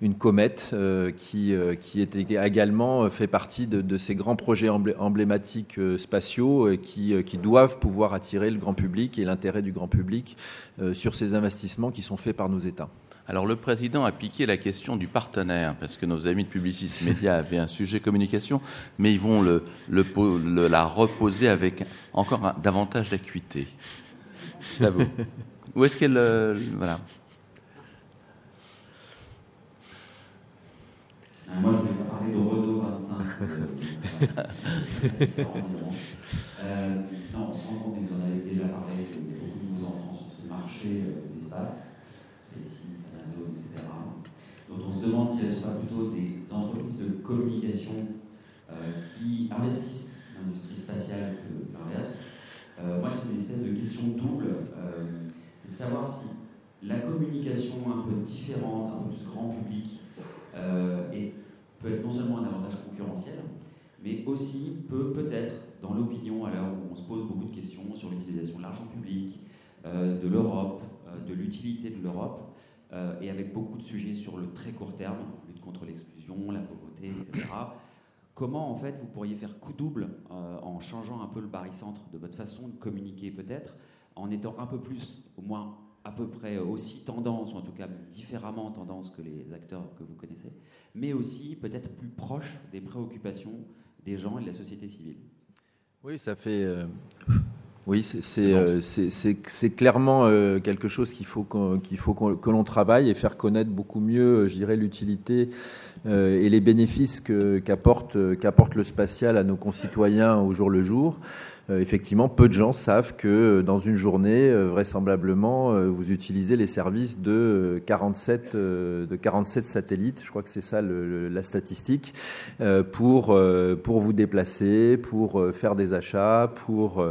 une comète euh, qui, euh, qui était également euh, fait partie de, ces grands projets emblématiques spatiaux qui, qui doivent pouvoir attirer le grand public et l'intérêt du grand public sur ces investissements qui sont faits par nos États. Alors le président a piqué la question du partenaire, parce que nos amis de Publicis Média avaient un sujet communication, mais ils vont le, le, la reposer avec encore davantage d'acuité. C'est à vous. Où est-ce qu'elle... voilà. Moi, je ne voulais pas parler de Renault 25. euh, non, on se rend compte, et vous en avez déjà parlé, qu'il y a beaucoup de nouveaux entrants sur ce marché euh, d'espace, SpaceX, Amazon, etc. Donc on se demande si elles ne sont pas plutôt des entreprises de communication euh, qui investissent dans l'industrie spatiale que l'inverse. Euh, moi, c'est une espèce de question double. Euh, c'est de savoir si la communication un peu différente, un peu plus grand public, euh, et peut être non seulement un avantage concurrentiel, mais aussi peut peut-être, dans l'opinion, à l'heure où on se pose beaucoup de questions sur l'utilisation de l'argent public, euh, de l'Europe, euh, de l'utilité de l'Europe, et avec beaucoup de sujets sur le très court terme, lutte contre l'exclusion, la pauvreté, etc. Comment en fait vous pourriez faire coup double en changeant un peu le barycentre de votre façon de communiquer peut-être, en étant un peu plus, au moins à peu près aussi tendance, ou en tout cas différemment tendance que les acteurs que vous connaissez, mais aussi peut-être plus proche des préoccupations des gens et de la société civile. Oui, ça fait. Euh, oui, c'est euh, clairement euh, quelque chose qu'il faut, qu'il faut que l'on travaille et faire connaître beaucoup mieux, je dirais, l'utilité et les bénéfices qu'apporte qu'apporte le spatial à nos concitoyens au jour le jour. Euh, effectivement, peu de gens savent que euh, dans une journée, euh, vraisemblablement, vous utilisez les services de 47, de 47 satellites, je crois que c'est ça la statistique, pour, pour vous déplacer, pour faire des achats, pour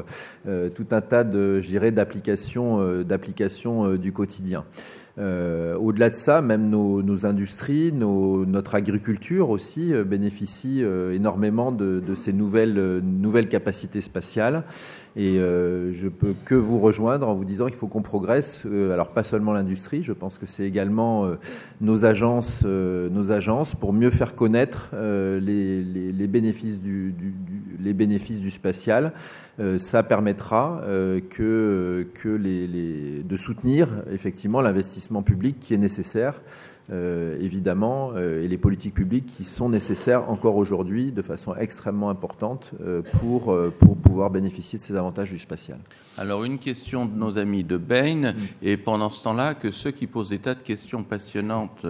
tout un tas de, d'applications, d'applications du quotidien. Euh, Au-delà de ça, même nos, industries, notre agriculture aussi euh, bénéficie euh, énormément de, ces nouvelles, euh, nouvelles capacités spatiales. Et euh, je peux que vous rejoindre en vous disant qu'il faut qu'on progresse. Alors pas seulement l'industrie, je pense que c'est également nos agences, nos agences pour mieux faire connaître les bénéfices du spatial. Ça permettra que, que les, les, de soutenir effectivement l'investissement public qui est nécessaire euh, évidemment, euh, et les politiques publiques qui sont nécessaires encore aujourd'hui de façon extrêmement importante euh, pour, pour pouvoir bénéficier de ces avantages du spatial. Alors, une question de nos amis de Bain, mm. et pendant ce temps-là, que ceux qui posent des tas de questions passionnantes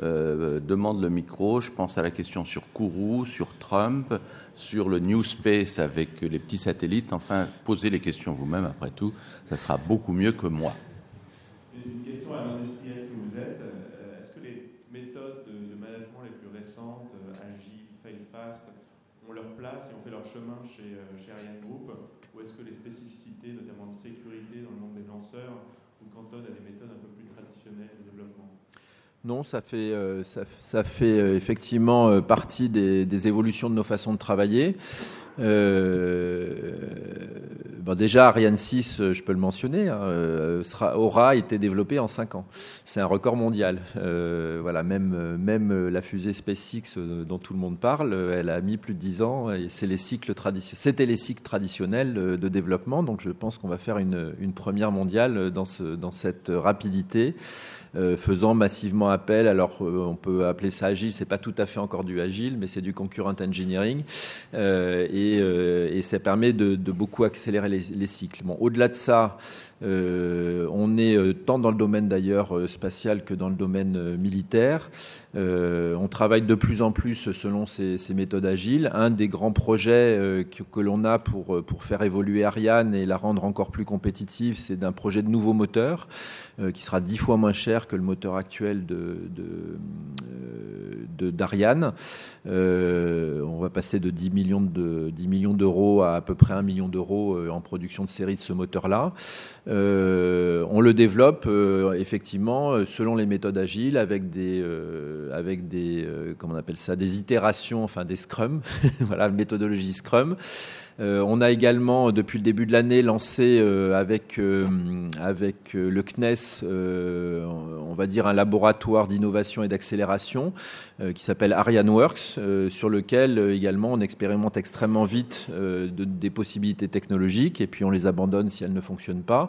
demandent le micro. Je pense à la question sur Kourou, sur Trump, sur le New Space avec les petits satellites. Enfin, posez les questions vous-même, après tout, ça sera beaucoup mieux que moi. Une question à l'industriel que vous êtes. Euh, est-ce que les méthodes de management les plus récentes, euh, Agile, Fail Fast, ont leur place et ont fait leur chemin chez, euh, chez Ariane Group? Ou est-ce que les spécificités, notamment de sécurité dans le monde des lanceurs, vous cantonnent à des méthodes un peu plus traditionnelles? Non, ça fait, ça, ça fait effectivement partie des, évolutions de nos façons de travailler. Euh, bon déjà, Ariane 6, euh, je peux le mentionner, hein, euh, sera, aura été développé en 5 ans. C'est un record mondial. Euh, voilà, même, même la fusée SpaceX dont tout le monde parle, elle a mis plus de 10 ans et c'est les cycles C'était les cycles traditionnels de développement, donc je pense qu'on va faire une, une première mondiale dans, ce, dans cette rapidité. Faisant massivement appel. Alors, on peut appeler ça agile. C'est pas tout à fait encore du agile, mais c'est du concurrent engineering, et, et, ça permet de beaucoup accélérer les, les cycles. Au-delà de ça. Euh, on est tant dans le domaine d'ailleurs spatial que dans le domaine militaire. Euh, on travaille de plus en plus selon ces, méthodes agiles. Un des grands projets euh, que, l'on a pour, pour faire évoluer Ariane et la rendre encore plus compétitive, c'est d'un projet de nouveau moteur euh, qui sera dix fois moins cher que le moteur actuel d'Ariane. on va passer de 10 millions, de, 10 millions d'euros à à peu près 1 million d'euros en production de série de ce moteur-là. on le développe effectivement selon les méthodes agiles avec des euh, avec des, euh, comment on appelle ça, des itérations, enfin des scrums, voilà, méthodologie scrum. Euh, on a également, depuis le début de l'année, lancé avec, avec le CNES, on va dire un laboratoire d'innovation et d'accélération qui s'appelle ArianeWorks, sur lequel également on expérimente extrêmement vite de, des possibilités technologiques et puis on les abandonne si elles ne fonctionnent pas.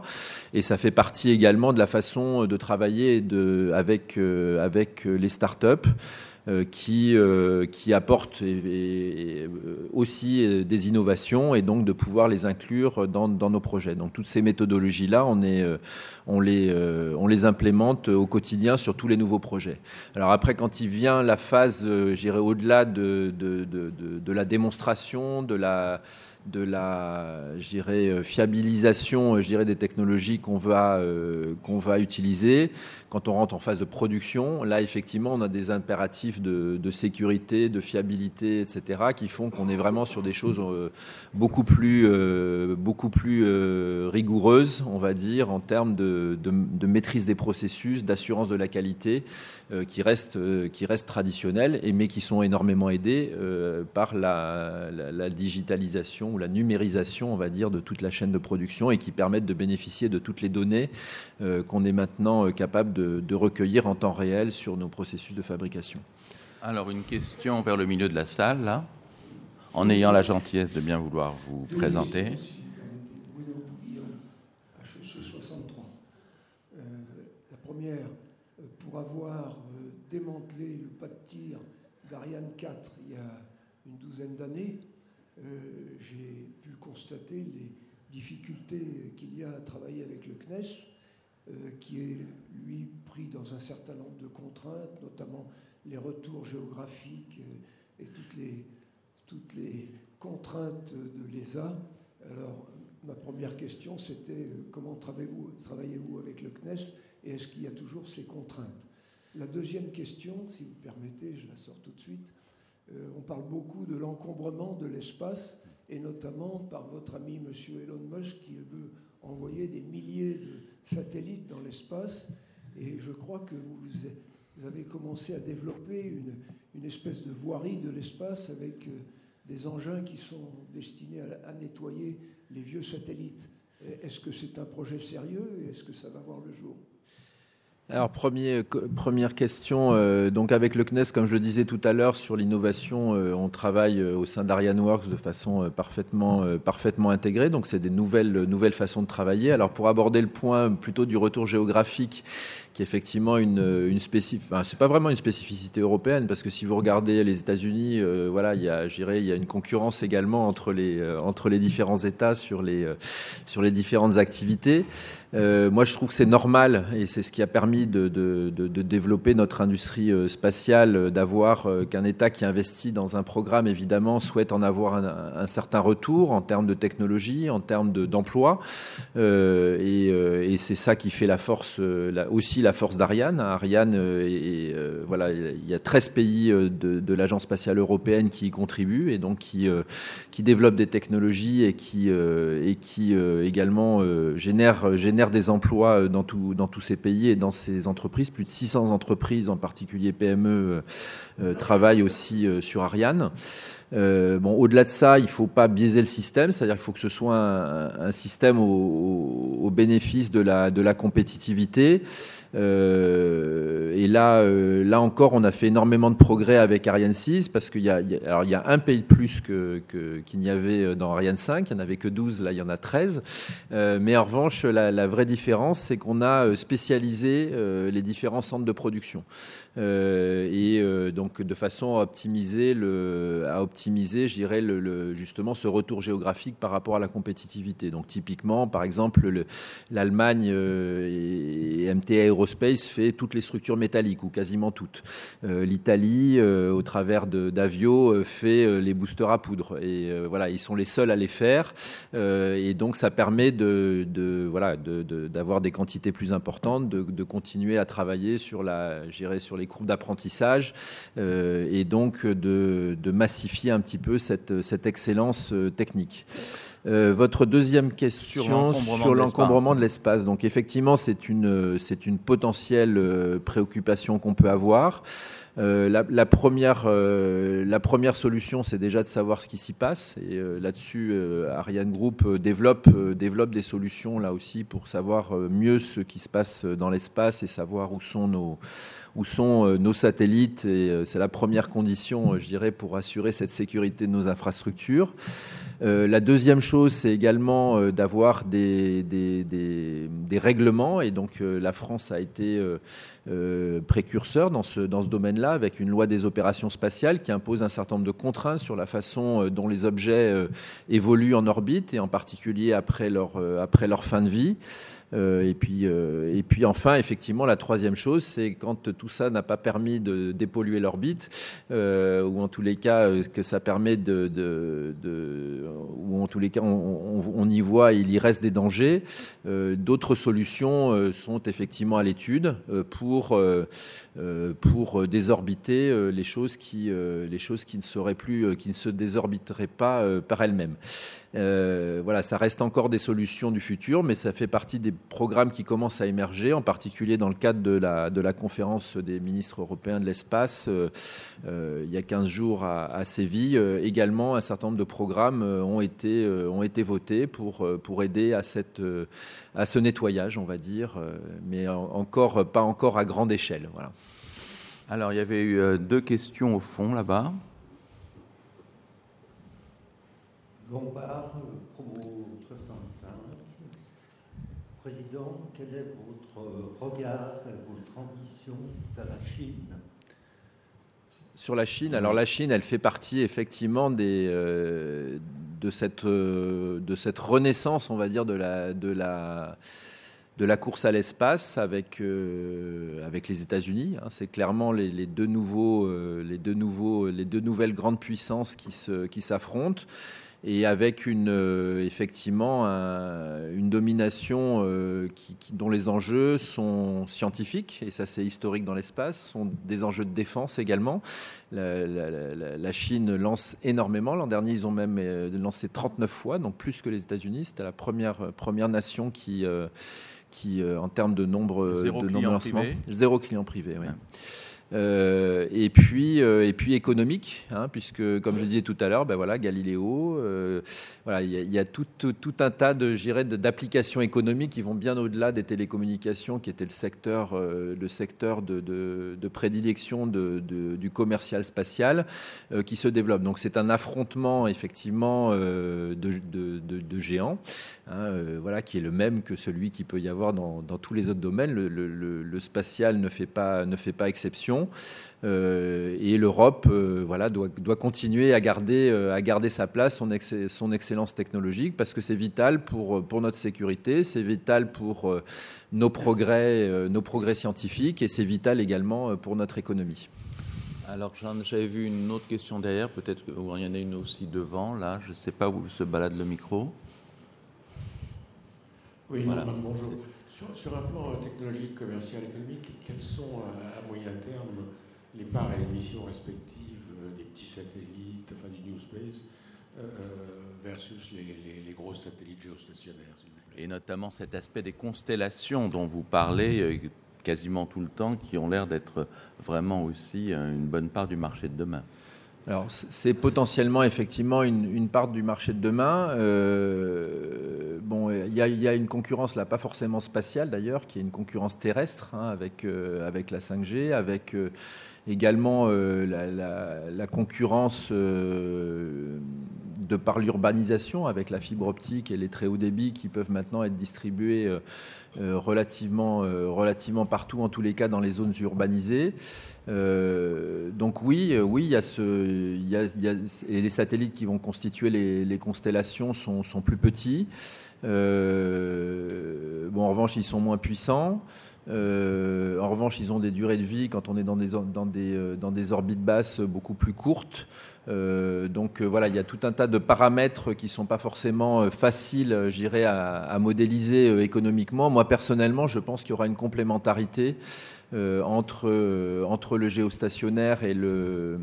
Et ça fait partie également de la façon de travailler de, avec, avec les startups. Euh, qui, euh, qui apportent et, aussi des innovations et donc de pouvoir les inclure dans, dans nos projets. Donc toutes ces méthodologies-là, on, est, on, les, on les implémente au quotidien sur tous les nouveaux projets. Alors après, quand il vient la phase, j'irai au-delà de, de, de, de, la démonstration, de la de la fiabilisation des technologies qu'on va, qu'on va utiliser quand on rentre en phase de production, là, effectivement, on a des impératifs de, de sécurité, de fiabilité, etc., qui font qu'on est vraiment sur des choses euh, beaucoup plus, euh, beaucoup plus euh, rigoureuses, on va dire, en termes de, de, de maîtrise des processus, d'assurance de la qualité, euh, qui restent, euh, qui restent traditionnelles, et, mais qui sont énormément aidées euh, par la, la, la, digitalisation ou la numérisation, on va dire, de toute la chaîne de production et qui permettent de bénéficier de toutes les données qu'on est maintenant capable de recueillir en temps réel sur nos processus de fabrication. Alors une question vers le milieu de la salle, là, en ayant la gentillesse de bien vouloir vous oui, présenter. HEC 63. Euh, la première, euh, pour avoir euh, démantelé le pas de tir d'Ariane 4 il y a une douzaine d'années, euh, j'ai pu constater les difficultés qu'il y a à travailler avec le CNES euh, qui est, lui, pris dans un certain nombre de contraintes, notamment les retours géographiques et, toutes, les, contraintes de l'ESA. Alors, ma première question, c'était comment travaillez-vous travaillez avec le CNES et est-ce qu'il y a toujours ces contraintes? La deuxième question, si vous permettez, je la sors tout de suite. Euh, on parle beaucoup de l'encombrement de l'espace et notamment par votre ami M. Elon Musk qui veut envoyer des milliers de satellites dans l'espace. Et je crois que vous, avez commencé à développer une, espèce de voirie de l'espace avec euh, des engins qui sont destinés à, nettoyer les vieux satellites. Est-ce que c'est un projet sérieux? Est-ce que ça va voir le jour? Alors premier, première question, euh, donc avec le CNES, comme je le disais tout à l'heure, sur l'innovation, euh, on travaille euh, au sein d'ArianeWorks de façon euh, parfaitement, euh, parfaitement intégrée, donc c'est des nouvelles, nouvelles façons de travailler. Alors pour aborder le point plutôt du retour géographique, qui est effectivement une, une spécificité, c'est pas vraiment une spécificité européenne, parce que si vous regardez les États-Unis, euh, voilà, il y a, il y a une concurrence également entre les, euh, entre les différents États sur les, euh, sur les différentes activités. Euh, moi, je trouve que c'est normal et c'est ce qui a permis de, développer notre industrie euh, spatiale, euh, d'avoir euh, qu'un État qui investit dans un programme, évidemment, souhaite en avoir un, certain retour en termes de technologie, en termes d'emploi. Et, c'est ça qui fait la force, aussi la force d'Ariane. Ariane, voilà, il y a 13 pays de, l'Agence spatiale européenne qui y contribuent et donc qui, développent des technologies et qui, également génèrent, des emplois dans, dans tous ces pays et dans ces entreprises. Plus de 600 entreprises, en particulier PME, euh, travaillent aussi euh, sur Ariane. Euh, au-delà de ça, il ne faut pas biaiser le système, c'est-à-dire qu'il faut que ce soit un, système au, bénéfice de la compétitivité. Euh, et là, euh, là encore, on a fait énormément de progrès avec Ariane 6 parce qu'il y a, y a, un pays de plus qu'il n'y avait dans Ariane 5. Il n'y en avait que 12, là il y en a 13. Euh, mais en revanche, la vraie différence, c'est qu'on a spécialisé les différents centres de production. Et donc de façon à optimiser, le, à optimiser je dirais, le, justement ce retour géographique par rapport à la compétitivité. Donc typiquement, par exemple, le, l'Allemagne et, et MTA Aerospace fait toutes les structures métalliques ou quasiment toutes. Euh, L'Italie, euh, au travers d'Avio, euh, fait euh, les boosters à poudre. Et euh, voilà, ils sont les seuls à les faire. et donc, ça permet de, voilà, d'avoir de, de, des quantités plus importantes, de, de, continuer à travailler sur la, sur les courbes d'apprentissage et donc de, de massifier un petit peu cette, cette excellence technique. Euh, votre deuxième question sur l'encombrement de l'espace. Donc effectivement, c'est une, c'est une potentielle euh, préoccupation qu'on peut avoir. Euh, la, la, première, euh, la première solution, c'est déjà de savoir ce qui s'y passe. Et euh, là-dessus, Ariane Group développe, développe des solutions là aussi pour savoir mieux ce qui se passe dans l'espace et savoir où sont nos, où sont nos satellites. Et c'est la première condition, je dirais, pour assurer cette sécurité de nos infrastructures. Euh, la deuxième chose, c'est également euh, d'avoir des, règlements, et donc euh, la France a été précurseur dans ce, domaine-là, avec une loi des opérations spatiales qui impose un certain nombre de contraintes sur la façon dont les objets évoluent en orbite, et en particulier après leur fin de vie. Euh, et, puis, euh, et puis enfin, effectivement, la troisième chose, c'est quand tout ça n'a pas permis de dépolluer l'orbite, euh, ou en tous les cas que ça permet de, de, de ou en tous les cas on, on, y voit, il y reste des dangers. D'autres solutions sont effectivement à l'étude pour pour désorbiter les choses qui les choses qui ne seraient plus, qui ne se désorbiteraient pas par elles-mêmes. Euh, voilà, ça reste encore des solutions du futur, mais ça fait partie des programmes qui commencent à émerger, en particulier dans le cadre de la, de la conférence des ministres européens de l'espace, euh, euh, il y a 15 jours à, Séville. Également, un certain nombre de programmes ont été, ont été votés pour, pour aider à, cette, à ce nettoyage, on va dire, mais encore, pas encore à grande échelle. Voilà. Alors, il y avait eu deux questions au fond là-bas. Lombard, promo 65. Président, quel est votre regard et votre ambition vers la Chine? Sur la Chine, alors la Chine, elle fait partie effectivement des, euh, de, cette, euh, de cette renaissance, on va dire, de la, de la, de la course à l'espace avec, euh, avec les États-Unis. Hein. C'est clairement les, deux nouveaux, euh, les, deux nouveaux, les deux nouvelles grandes puissances qui s'affrontent. Qui et avec une, euh, effectivement un, une domination euh, qui, qui, dont les enjeux sont scientifiques, et ça c'est historique dans l'espace, sont des enjeux de défense également. La, la, la Chine lance énormément. L'an dernier, ils ont même euh, lancé 39 fois, donc plus que les États-Unis. C'était la première, première nation qui, qui en termes de nombre zéro de nombre privé. zéro client privé. Oui. Euh, et puis euh, et puis économique, hein, puisque comme je disais tout à l'heure, ben voilà Galiléo, euh, voilà il y a, tout, un tas de d'applications économiques qui vont bien au-delà des télécommunications, qui était le secteur le secteur de, prédilection du commercial spatial, qui se développe. Donc c'est un affrontement effectivement de, géants, hein, voilà qui est le même que celui qui peut y avoir dans, tous les autres domaines. Le, le, le spatial ne fait pas ne fait pas exception. Région. et l'Europe voilà, doit, doit, continuer à garder, à garder sa place, son, son excellence technologique, parce que c'est vital pour, pour notre sécurité, c'est vital pour nos progrès, nos progrès scientifiques, et c'est vital également pour notre économie. Alors j'avais vu une autre question derrière, peut-être qu'il y en a une aussi devant, là, je ne sais pas où se balade le micro. Oui, bonjour. Sur, un plan technologique, commercial, économique, quelles sont euh, à moyen terme les parts et les missions respectives euh, des petits satellites, enfin du New Space, euh, versus les, les, gros satellites géostationnaires Et notamment cet aspect des constellations dont vous parlez, quasiment tout le temps, qui ont l'air d'être vraiment aussi une bonne part du marché de demain. Alors, c'est potentiellement effectivement une, part du marché de demain. Euh, bon, il y, a une concurrence là, pas forcément spatiale d'ailleurs, qui est une concurrence terrestre hein, avec euh, avec la 5G, avec euh, également la, concurrence de par l'urbanisation avec la fibre optique et les très hauts débits qui peuvent maintenant être distribués relativement relativement partout, en tous les cas dans les zones urbanisées. Euh, donc oui, euh, oui, il y a ce, y a, et les satellites qui vont constituer les, constellations sont, sont, plus petits. Euh, bon, en revanche, ils sont moins puissants. En revanche, ils ont des durées de vie quand on est dans des, dans des, dans des orbites basses beaucoup plus courtes. donc voilà, il y a tout un tas de paramètres qui sont pas forcément faciles, j'irais, à, à, modéliser économiquement. Moi personnellement, je pense qu'il y aura une complémentarité euh, entre, euh, entre le géostationnaire et, le,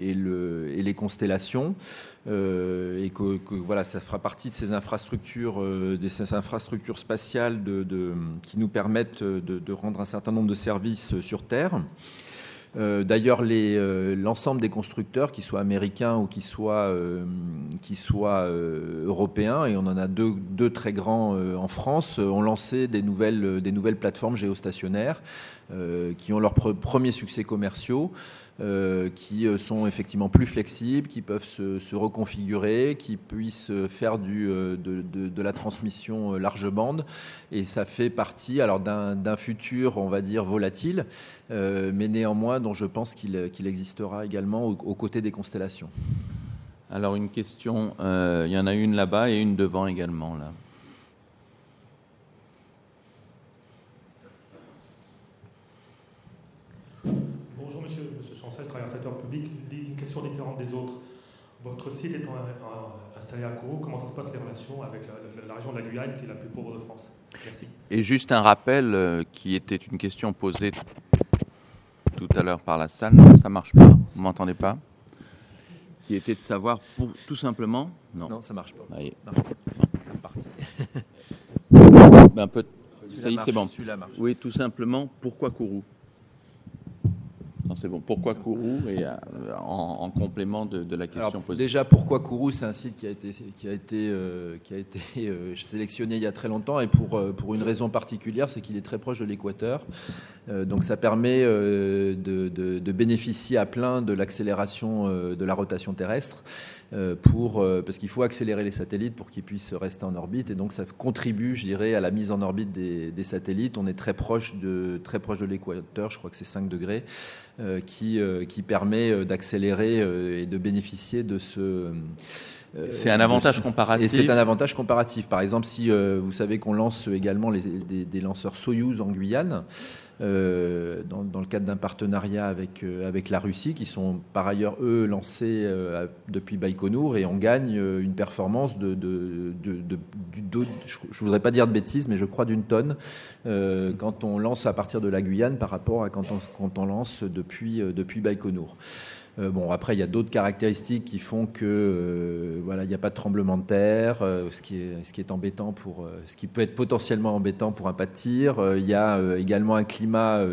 et, le, et les constellations. Euh, et que, voilà, ça fera partie de ces infrastructures, ces infrastructures spatiales de, qui nous permettent de, rendre un certain nombre de services sur Terre. Euh, D'ailleurs, l'ensemble des constructeurs, qu'ils soient américains ou qu'ils soient, qui soient européens, et on en a deux, deux très grands en France, ont lancé des nouvelles, des nouvelles plateformes géostationnaires euh, qui ont leurs premiers succès commerciaux, euh, qui euh, sont effectivement plus flexibles, qui peuvent se, reconfigurer, qui puissent faire du, de, la transmission large bande. Et ça fait partie alors d'un futur, on va dire, volatile, mais néanmoins dont je pense qu'il existera également aux, côtés des constellations. Alors une question, il y en a une là-bas et une devant également là. Public, une question différente des autres. Votre site étant installé à Kourou, comment ça se passe les relations avec la, région de la Guyane, qui est la plus pauvre de France? Merci. Et juste un rappel, euh, qui était une question posée tout à l'heure par la salle, non, ça marche pas, vous m'entendez pas? Qui était de savoir, pour, tout simplement, non. Non, ça marche pas. C'est parti. un peu, ça y est, c'est bon. Oui, tout simplement, pourquoi Kourou? C'est bon. Pourquoi Kourou et euh, en, complément de, la question posée. Déjà, pourquoi Kourou C'est un site qui a été, qui a été, euh, qui a été euh, sélectionné il y a très longtemps et pour, pour une raison particulière, c'est qu'il est très proche de l'équateur. donc ça permet de, de, bénéficier à plein de l'accélération de la rotation terrestre. Pour, parce qu'il faut accélérer les satellites pour qu'ils puissent rester en orbite et donc ça contribue, je dirais, à la mise en orbite des, des satellites. On est très proche de, très proche de l'équateur, je crois que c'est 5 degrés. Euh, qui, euh, qui permet euh, d'accélérer et de bénéficier de ce... C'est un avantage comparatif. Et c'est un avantage comparatif. Par exemple, si vous savez qu'on lance également les, des, lanceurs Soyuz en Guyane, euh, dans, dans, le cadre d'un partenariat avec, avec la Russie, qui sont par ailleurs, eux, lancés depuis Baïkonour, et on gagne une performance de, de, de, je ne voudrais pas dire de bêtises, mais je crois d'une tonne, quand on lance à partir de la Guyane par rapport à quand on, quand on lance depuis, depuis Baïkonour. Euh, bon, après, il y a d'autres caractéristiques qui font que euh, voilà, il n'y a pas de tremblement de terre, euh, ce qui est ce qui est embêtant pour ce qui peut être potentiellement embêtant pour un pas de tir. il y a également un climat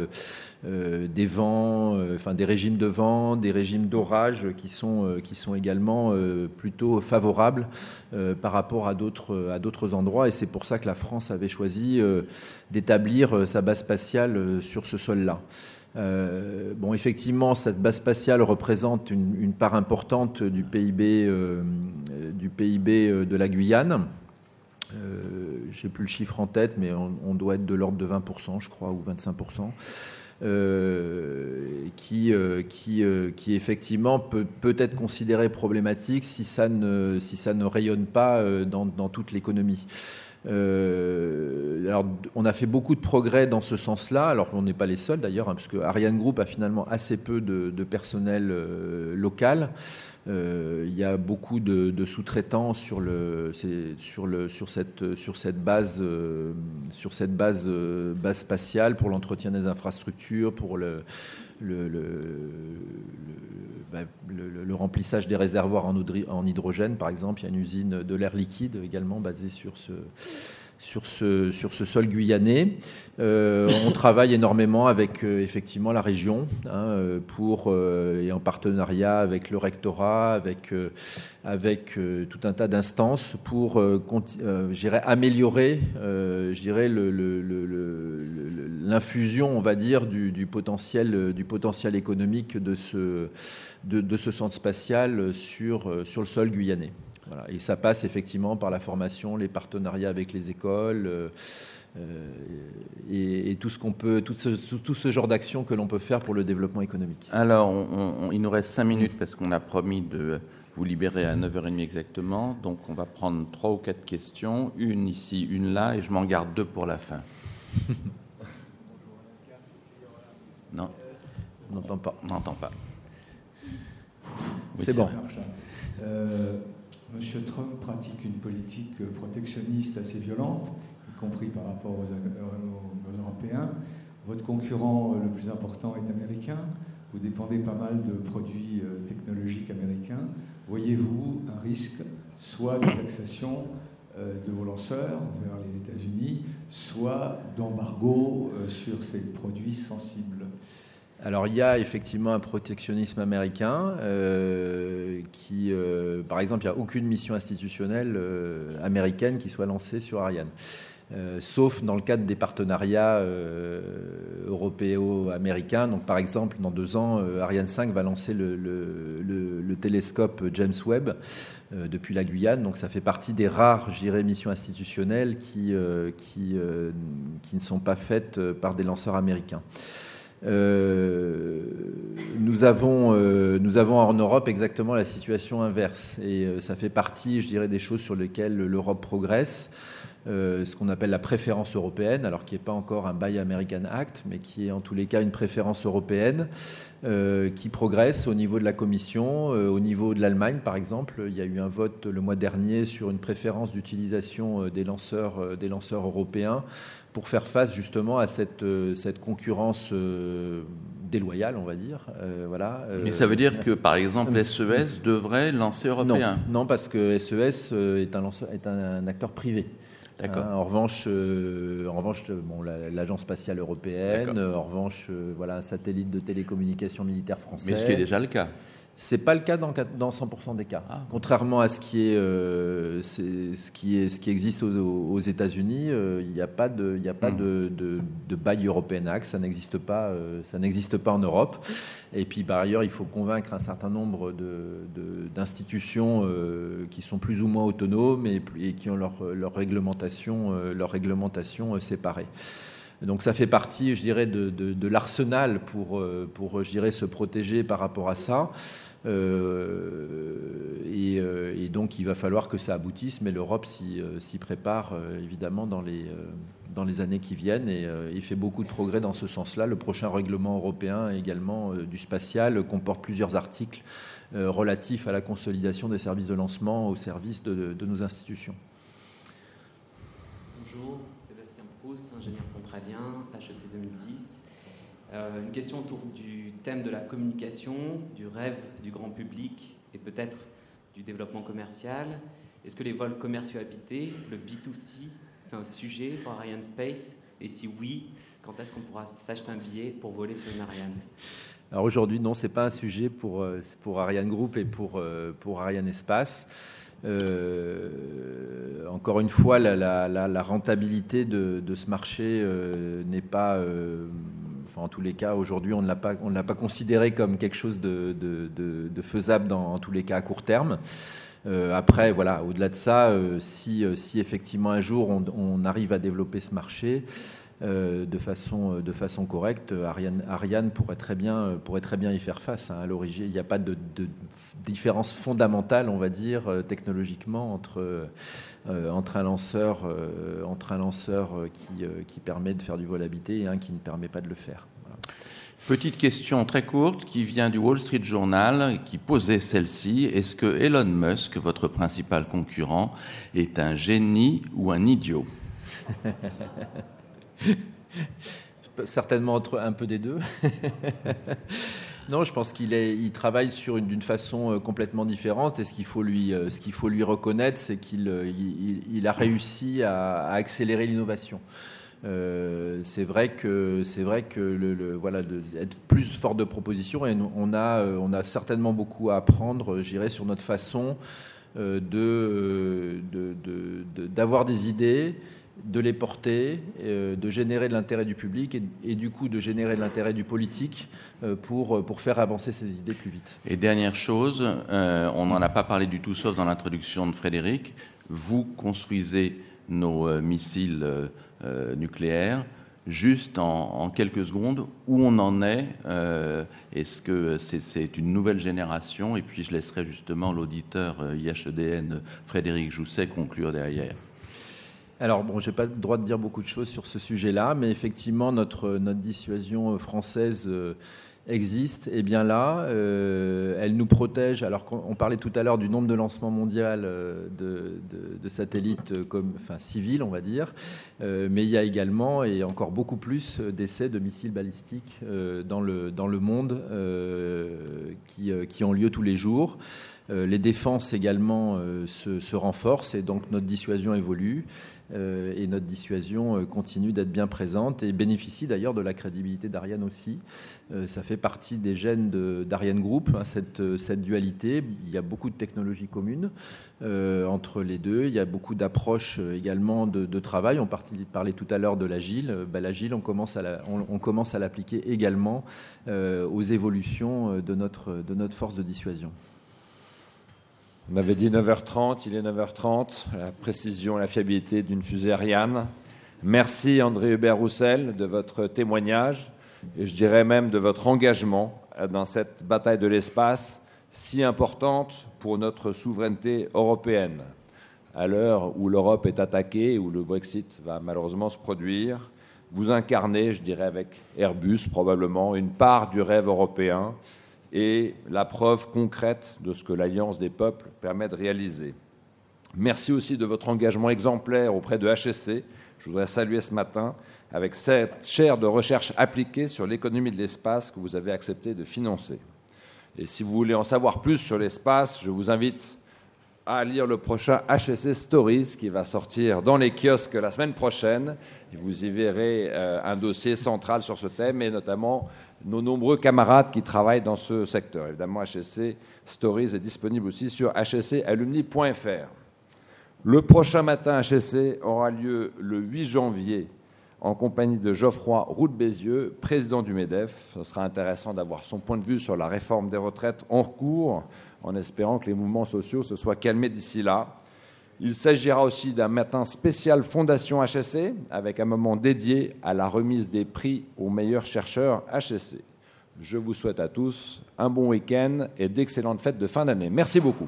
des vents, enfin des régimes de vent, des régimes d'orage qui sont qui sont également plutôt favorables par rapport à d'autres à d'autres endroits. Et c'est pour ça que la France avait choisi d'établir sa base spatiale sur ce sol-là. Euh, bon, effectivement, cette base spatiale représente une, part importante du PIB, euh, du PIB euh, de la Guyane. Euh, J'ai plus le chiffre en tête, mais on, doit être de l'ordre de 20%, je crois, ou 25%. qui, qui, qui effectivement peut, peut être considéré problématique si ça ne, si ça ne rayonne pas dans, dans toute l'économie. Euh, on a fait beaucoup de progrès dans ce sens-là. Alors, on n'est pas les seuls d'ailleurs, hein, parce que Ariane Group a finalement assez peu de, personnel euh, local. Euh, il y a beaucoup de, sous-traitants sur cette base, base spatiale pour l'entretien des infrastructures, pour le, le, bah, le, le, remplissage des réservoirs en, hydrogène, par exemple. Il y a une usine de l'air liquide également basée sur ce, sur ce, sol guyanais. Euh, on travaille énormément avec euh, effectivement la région hein, euh, et en partenariat avec le rectorat, avec, tout un tas d'instances pour améliorer l'infusion, on va dire, du, potentiel, économique de ce, centre spatial sur le sol guyanais. Et ça passe effectivement par la formation, les partenariats avec les écoles. Euh, euh, et, tout ce qu'on peut, tout ce, tout ce genre d'action que l'on peut faire pour le développement économique. Alors, il nous reste cinq minutes parce qu'on a promis de vous libérer à 9h30 exactement. Donc, on va prendre trois ou quatre questions, une ici, une là, et je m'en garde deux pour la fin. non. On n'entend pas. On n'entend pas. c'est bon. Euh, M. Trump pratique une politique protectionniste assez violente, y compris par rapport aux, Européens. Votre concurrent le plus important est américain. Vous dépendez pas mal de produits euh, technologiques américains. Voyez-vous un risque soit de taxation euh, de vos lanceurs vers les États-Unis, soit d'embargo euh, sur ces produits sensibles? Alors il y a effectivement un protectionnisme américain euh, qui, euh, par exemple, il n'y a aucune mission institutionnelle euh, américaine qui soit lancée sur Ariane. sauf dans le cadre des partenariats européo-américains. Donc, par exemple, dans deux ans, Ariane 5 va lancer le, le télescope James Webb depuis la Guyane. Donc, ça fait partie des rares, j'irais, missions institutionnelles qui ne sont pas faites par des lanceurs américains. Euh, nous, avons, euh, nous avons en Europe exactement la situation inverse. Et euh, ça fait partie, je dirais, des choses sur lesquelles l'Europe progresse. ce qu'on appelle la préférence européenne, alors qui n'est pas encore un Buy American Act, mais qui est en tous les cas une préférence européenne, qui progresse au niveau de la Commission, au niveau de l'Allemagne par exemple. Il y a eu un vote le mois dernier sur une préférence d'utilisation des lanceurs, des lanceurs européens pour faire face justement à cette, euh, cette concurrence euh, déloyale, on va dire. Euh, voilà. Mais ça veut dire que, par exemple, SES e devrait lancer européen Non, parce que SES e est un, est un acteur privé. D'accord. en revanche, en revanche, bon, l'agence spatiale européenne, en revanche, voilà, un satellite de télécommunication militaire français. Mais ce qui est déjà le cas. C'est pas le cas dans, dans 100% des cas. Ah. Contrairement à ce qui est, euh, ce qui est, ce qui existe aux, États-Unis, euh, il n'y a pas de, il a pas hmm. de, de, de bail européen axe, ça n'existe pas, euh, ça n'existe pas en Europe. Et puis par ailleurs, il faut convaincre un certain nombre d'institutions qui sont plus ou moins autonomes et, et qui ont leur, leur réglementation, leur réglementation séparée. Donc ça fait partie, je dirais, de, de, de l'arsenal pour, pour, je dirais, se protéger par rapport à ça. Euh, euh, et, donc il va falloir que ça aboutisse, mais l'Europe s'y euh, prépare évidemment dans les, années qui viennent et il fait beaucoup de progrès dans ce sens-là. Le prochain règlement européen également du spatial comporte plusieurs articles relatifs à la consolidation des services de lancement au service de, de nos institutions. Bonjour, Sébastien Proust, ingénieur centralien, HEC 2010. Euh, une question autour du thème de la communication, du rêve du grand public et peut-être du développement commercial. Est-ce que les vols commerciaux habités, le B2C, c'est un sujet pour Ariane Space? Et si oui, quand est-ce qu'on pourra s'acheter un billet pour voler sur une Ariane? Alors aujourd'hui, non, c'est pas un sujet pour, euh, pour Ariane Group et pour, euh, pour Ariane Espace. encore une fois, la, rentabilité de, ce marché n'est pas en tous les cas, aujourd'hui, on ne l'a pas, on l'a pas considéré comme quelque chose de, faisable dans tous les cas à court terme. Euh, après, voilà, au-delà de ça, euh, euh, si, effectivement un jour on, arrive à développer ce marché, de, façon, de façon correcte, Ariane, Ariane pourrait, très bien, pourrait très bien y faire face. Hein. À l'origine, il n'y a pas de, différence fondamentale, on va dire, technologiquement entre, entre un lanceur, entre un lanceur qui, qui permet de faire du vol habité et un qui ne permet pas de le faire. Petite question très courte qui vient du Wall Street Journal qui posait celle-ci. Est-ce que Elon Musk, votre principal concurrent, est un génie ou un idiot? Certainement entre un peu des deux. non, je pense qu'il il travaille sur d'une façon euh, complètement différente. Et ce qu'il faut lui, euh, ce qu'il faut lui reconnaître, c'est qu'il euh, il, a réussi à accélérer l'innovation. C'est vrai que c'est vrai que le, voilà de, être plus fort de proposition et on a on a certainement beaucoup à apprendre, j'irai sur notre façon euh, de d'avoir des idées, de les porter, de générer de l'intérêt du public et, du coup de générer de l'intérêt du politique pour, pour faire avancer ces idées plus vite. Et dernière chose, on n'en a pas parlé du tout sauf dans l'introduction de Frédéric, vous construisez nos missiles euh, nucléaire. Juste en, quelques secondes, où on en est euh, Est-ce que c'est une nouvelle génération? Et puis je laisserai justement l'auditeur euh, IHEDN Frédéric Jousset conclure derrière. Alors, bon, je n'ai pas le droit de dire beaucoup de choses sur ce sujet-là, mais effectivement, notre, notre dissuasion française existe, et bien là, euh, elle nous protège. Alors qu'on parlait tout à l'heure du nombre de lancements mondial euh, de, satellites euh, comme, enfin, civils, on va dire, mais il y a également et encore beaucoup plus d'essais de missiles balistiques dans, le, dans le monde qui, qui, ont lieu tous les jours. les défenses également se, se renforcent et donc notre dissuasion évolue. Euh, et notre dissuasion euh, continue d'être bien présente et bénéficie d'ailleurs de la crédibilité d'Ariane aussi. Euh, ça fait partie des gènes d'Ariane Group, hein, cette, dualité. Il y a beaucoup de technologies communes entre les deux. Il y a beaucoup d'approches également de, travail. On parlait tout à l'heure de l'agile. Ben, l'agile, on commence à l'appliquer également aux évolutions de de notre force de dissuasion. On avait dit 9h30, il est 9h30, la précision la fiabilité d'une fusée Ariane. Merci André Hubert-Roussel de votre témoignage et je dirais même de votre engagement dans cette bataille de l'espace si importante pour notre souveraineté européenne. À l'heure où l'Europe est attaquée, où le Brexit va malheureusement se produire, vous incarnez, je dirais avec Airbus probablement, une part du rêve européen et la preuve concrète de ce que l'Alliance des peuples permet de réaliser. Merci aussi de votre engagement exemplaire auprès de HSC. Je voudrais saluer ce matin avec cette chaire de recherche appliquée sur l'économie de l'espace que vous avez accepté de financer. Et si vous voulez en savoir plus sur l'espace, je vous invite à lire le prochain HSC Stories qui va sortir dans les kiosques la semaine prochaine. Et vous y verrez euh, un dossier central sur ce thème et notamment nos nombreux camarades qui travaillent dans ce secteur. Évidemment, HSC Stories est disponible aussi sur hscalumni.fr. Le prochain matin HSC aura lieu le 8 janvier en compagnie de Geoffroy Roux Bézieux, président du MEDEF. Ce sera intéressant d'avoir son point de vue sur la réforme des retraites en cours, en espérant que les mouvements sociaux se soient calmés d'ici là. Il s'agira aussi d'un matin spécial Fondation HSC, avec un moment dédié à la remise des prix aux meilleurs chercheurs HSC. Je vous souhaite à tous un bon week-end et d'excellentes fêtes de fin d'année. Merci beaucoup.